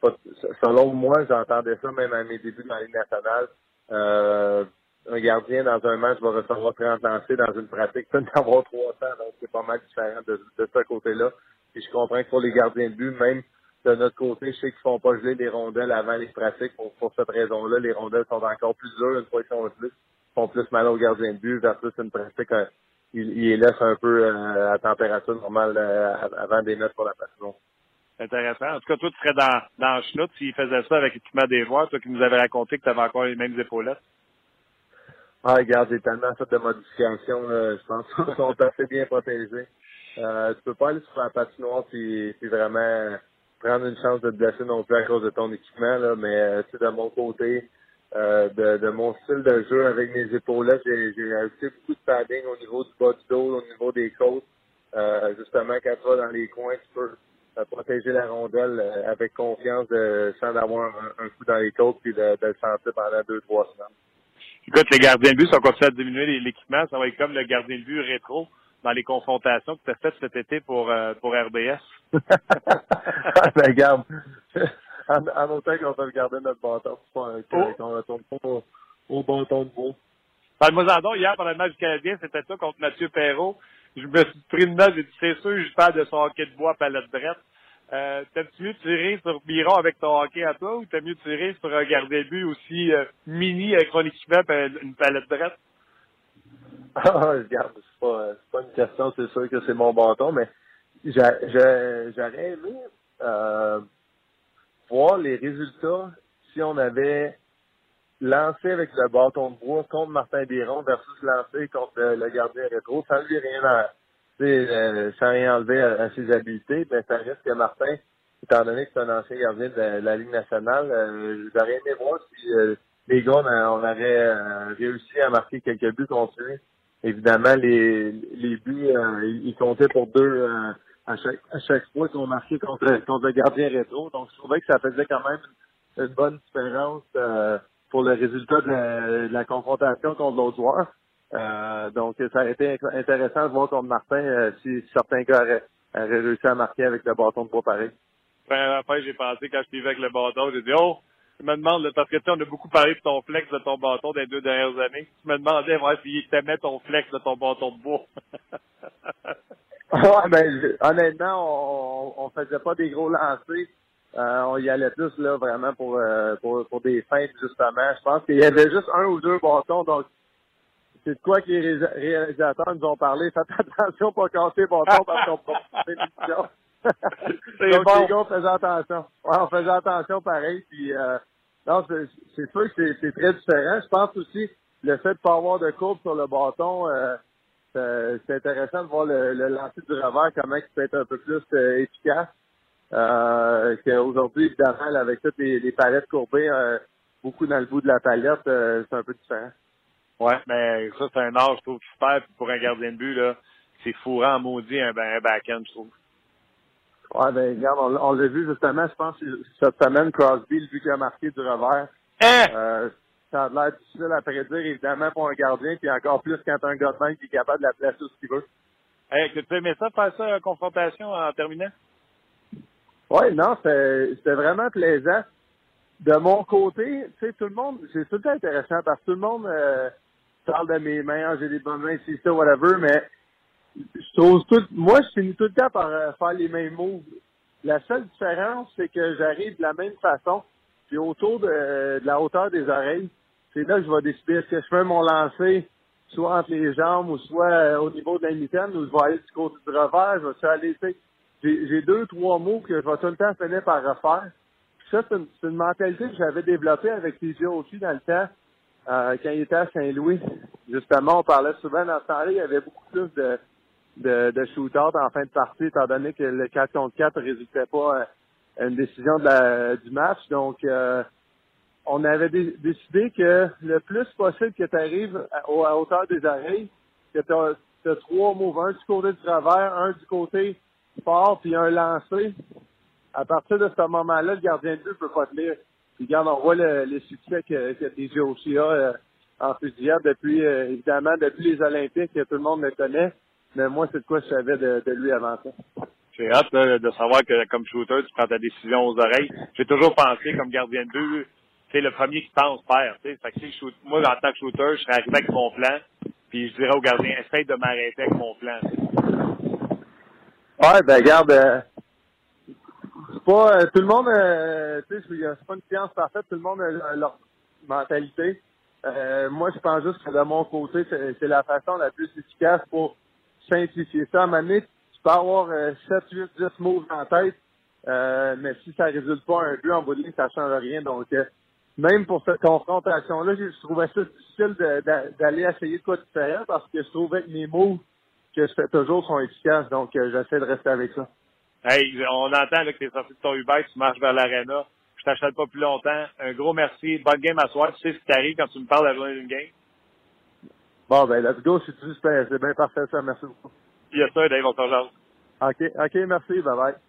pas, selon moi, j'entendais ça même à mes débuts dans la Ligue nationale. Euh, un gardien dans un match va recevoir 30 lancers dans une pratique, peut avoir 300, donc c'est pas mal différent de, de ce côté-là. Et je comprends que pour les gardiens de but, même de notre côté, je sais qu'ils font pas geler les rondelles avant les pratiques pour, pour cette raison-là. Les rondelles sont encore plus dures une fois qu'ils sont gelées, font plus mal aux gardiens de but versus une pratique, euh, ils, les laissent un peu euh, à température normale euh, avant des mettre pour la passion intéressant. En tout cas, toi, tu serais dans, dans schnout s'il faisait ça avec l'équipement des joueurs, toi qui nous avais raconté que tu avais encore les mêmes épaulettes. Ah, regarde, j'ai tellement fait de modifications, je pense qu'ils sont assez bien protégés. Euh, tu peux pas aller sur la patinoire puis, puis vraiment prendre une chance de te blesser non plus à cause de ton équipement, là, mais euh, tu sais, de mon côté, euh, de, de mon style de jeu avec mes épaulettes, j'ai, j'ai ajouté beaucoup de padding au niveau du bas du dos, au niveau des côtes. Euh, justement, quand tu vas dans les coins, tu peux protéger la rondelle euh, avec confiance de, sans avoir un, coup dans les côtes puis de, de, le sentir pendant deux, trois semaines. Écoute, les gardiens de but sont continués à diminuer l'équipement. Ça va être comme le gardien de but rétro dans les confrontations que tu as faites cet été pour, euh, pour RBS. ah, ben, regarde, en, en autant qu'on peut garder notre bâton, qu'on oh. retourne pas au, au bâton de beau. Parle-moi-en hier, pendant le match du Canadien, c'était ça contre Mathieu Perrault je me suis pris une note, j'ai dit, c'est sûr, je parle de son hockey de bois palette drette. Euh, T'aimes-tu mieux tirer sur Biron avec ton hockey à toi ou t'aimes mieux tirer sur un gardien de but aussi euh, mini avec son équipement une palette drette? Ah, regarde, c'est pas, pas une question, c'est sûr que c'est mon bâton, mais j'aurais aimé euh, voir les résultats si on avait lancer avec le bâton de bois contre Martin Biron versus lancer contre le, gardien rétro, sans lui rien à, euh, sans rien enlever à, ses habiletés, ben ça reste que Martin, étant donné que c'est un ancien gardien de la, Ligue nationale, euh, j'aurais aimé voir si euh, les gars on, aurait euh, réussi à marquer quelques buts contre lui. Évidemment, les, les buts, ils comptaient pour deux à chaque à chaque fois qu'on marquait contre, contre le gardien rétro. Donc je trouvais que ça faisait quand même une, bonne différence pour le résultat de la, confrontation contre l'autre joueur. Euh, donc, ça a été intéressant de voir contre Martin euh, si certains gars auraient, auraient réussi à marquer avec le bâton de bois pareil. Ben, après, j'ai pensé, quand je suivais avec le bâton, j'ai dit, oh, je me demande, là, parce que tu sais, on a beaucoup parlé de ton flex de ton bâton des deux dernières années. Je me demandais, ouais, s'il t'aimait ton flex de ton bâton de bois. ouais, ben, je- honnêtement, on, on faisait pas des gros lancers. Euh, on y allait plus, là, vraiment pour, euh, pour, pour des feintes, justement. Je pense qu'il y avait juste un ou deux bâtons, donc c'est de quoi que les réalisateurs nous ont parlé. Faites attention pour casser les bâtons parce qu'on peut pas faire l'émission. C'est Donc, bon. les gars, on faisait attention. Ouais, on faisait attention pareil. Puis, euh, non, c'est sûr que c'est- très différent. Je pense aussi le fait de pas avoir de courbe sur le bâton, euh, c'est c'est intéressant de voir le, le lancer du revers, comment il peut être un peu plus euh, efficace. Euh, qu'aujourd'hui, évidemment, là, avec toutes les, les palettes courbées, euh, beaucoup dans le bout de la palette, euh, c'est un peu différent. Ouais, mais ça, c'est un art, je trouve, super. Puis pour un gardien de but, là, c'est fourrant en maudit un, un back-end, je trouve. Ouais, ben, regarde, on, on l'a vu justement, je pense, cette semaine, Crosby, vu qu'il a marqué du revers. Hein? Euh, ça a l'air difficile à prédire, évidemment, pour un gardien, puis encore plus quand un même qui est capable de la placer où il veut. Hey, tu aimais ça, faire ça, euh, confrontation en terminant? Oui, non, c'était vraiment plaisant. De mon côté, tu sais, tout le monde, c'est tout intéressant parce que tout le monde euh, parle de mes mains, Ah, j'ai des bonnes mains, c'est ça, whatever, mais je trouve tout, moi, je finis tout le temps par euh, faire les mêmes moves. La seule différence, c'est que j'arrive de la même façon, puis autour de, de la hauteur des oreilles, c'est là que je vais décider que je fais mon lancer soit entre les jambes ou soit euh, au niveau de la mitaine ou je vais aller du côté du revers, je vais aller, tu sais, j'ai deux, trois mots que je vais tout le temps finir par refaire. Ça, c'est une, une mentalité que j'avais développée avec TJ aussi dans le temps, euh, quand il était à Saint-Louis. Justement, on parlait souvent dans ce temps-là, il y avait beaucoup plus de, de, de en fin de partie, étant donné que le 4 contre 4 ne résultait pas à une décision de la- du match. Donc, euh, on avait dé- décidé que le plus possible que tu arrives à, à hauteur des oreilles, que tu as, trois moves, un du côté du travers, un du côté fort, puis un lancé. À partir de ce moment-là, le gardien de but peut pas te lire. Puis regarde, on voit le, les succès que, que TJ aussi a euh, en fusillade depuis, euh, évidemment, depuis les Olympiques, que tout le monde le connaît. Mais moi, c'est de quoi je savais de, lui avant ça. C'est hâte de savoir que comme shooter, tu prends ta décision aux oreilles. J'ai toujours pensé comme gardien de but, c'est le premier qui pense perd. Fait moi, en tant que shooter, je serais avec mon plan, puis je dirais au gardien, essaye de m'arrêter avec mon plan. Ouais, ben regarde, euh, c'est pas euh, tout le monde, euh, tu sais, c'est pas une science parfaite, tout le monde a, leur mentalité. Euh, moi, je pense juste que de mon côté, c'est la façon la plus efficace pour simplifier ça. À un moment donné, tu peux avoir euh, 7, 8, 10 moves en tête, euh, mais si ça résulte pas un but en bout de ligne, ça change rien. Donc, euh, même pour cette confrontation-là, je trouvais ça difficile d'aller essayer de quoi de parce que je trouvais que mes moves que je fais toujours sont efficaces. Donc, euh, j'essaie de rester avec ça. Hey, on entend là, que tu es sorti de ton Uber, tu marches vers l'arena. Je t'achète pas plus longtemps. Un gros merci. Bonne game à soir. Tu sais ce qui t'arrive quand tu me parles de la journée d'une game? Bon, ben, let's go. C'est c'est bien parfait, ça. Merci beaucoup. Il y a ça, Dave, on s'en. OK, OK, merci. Bye bye.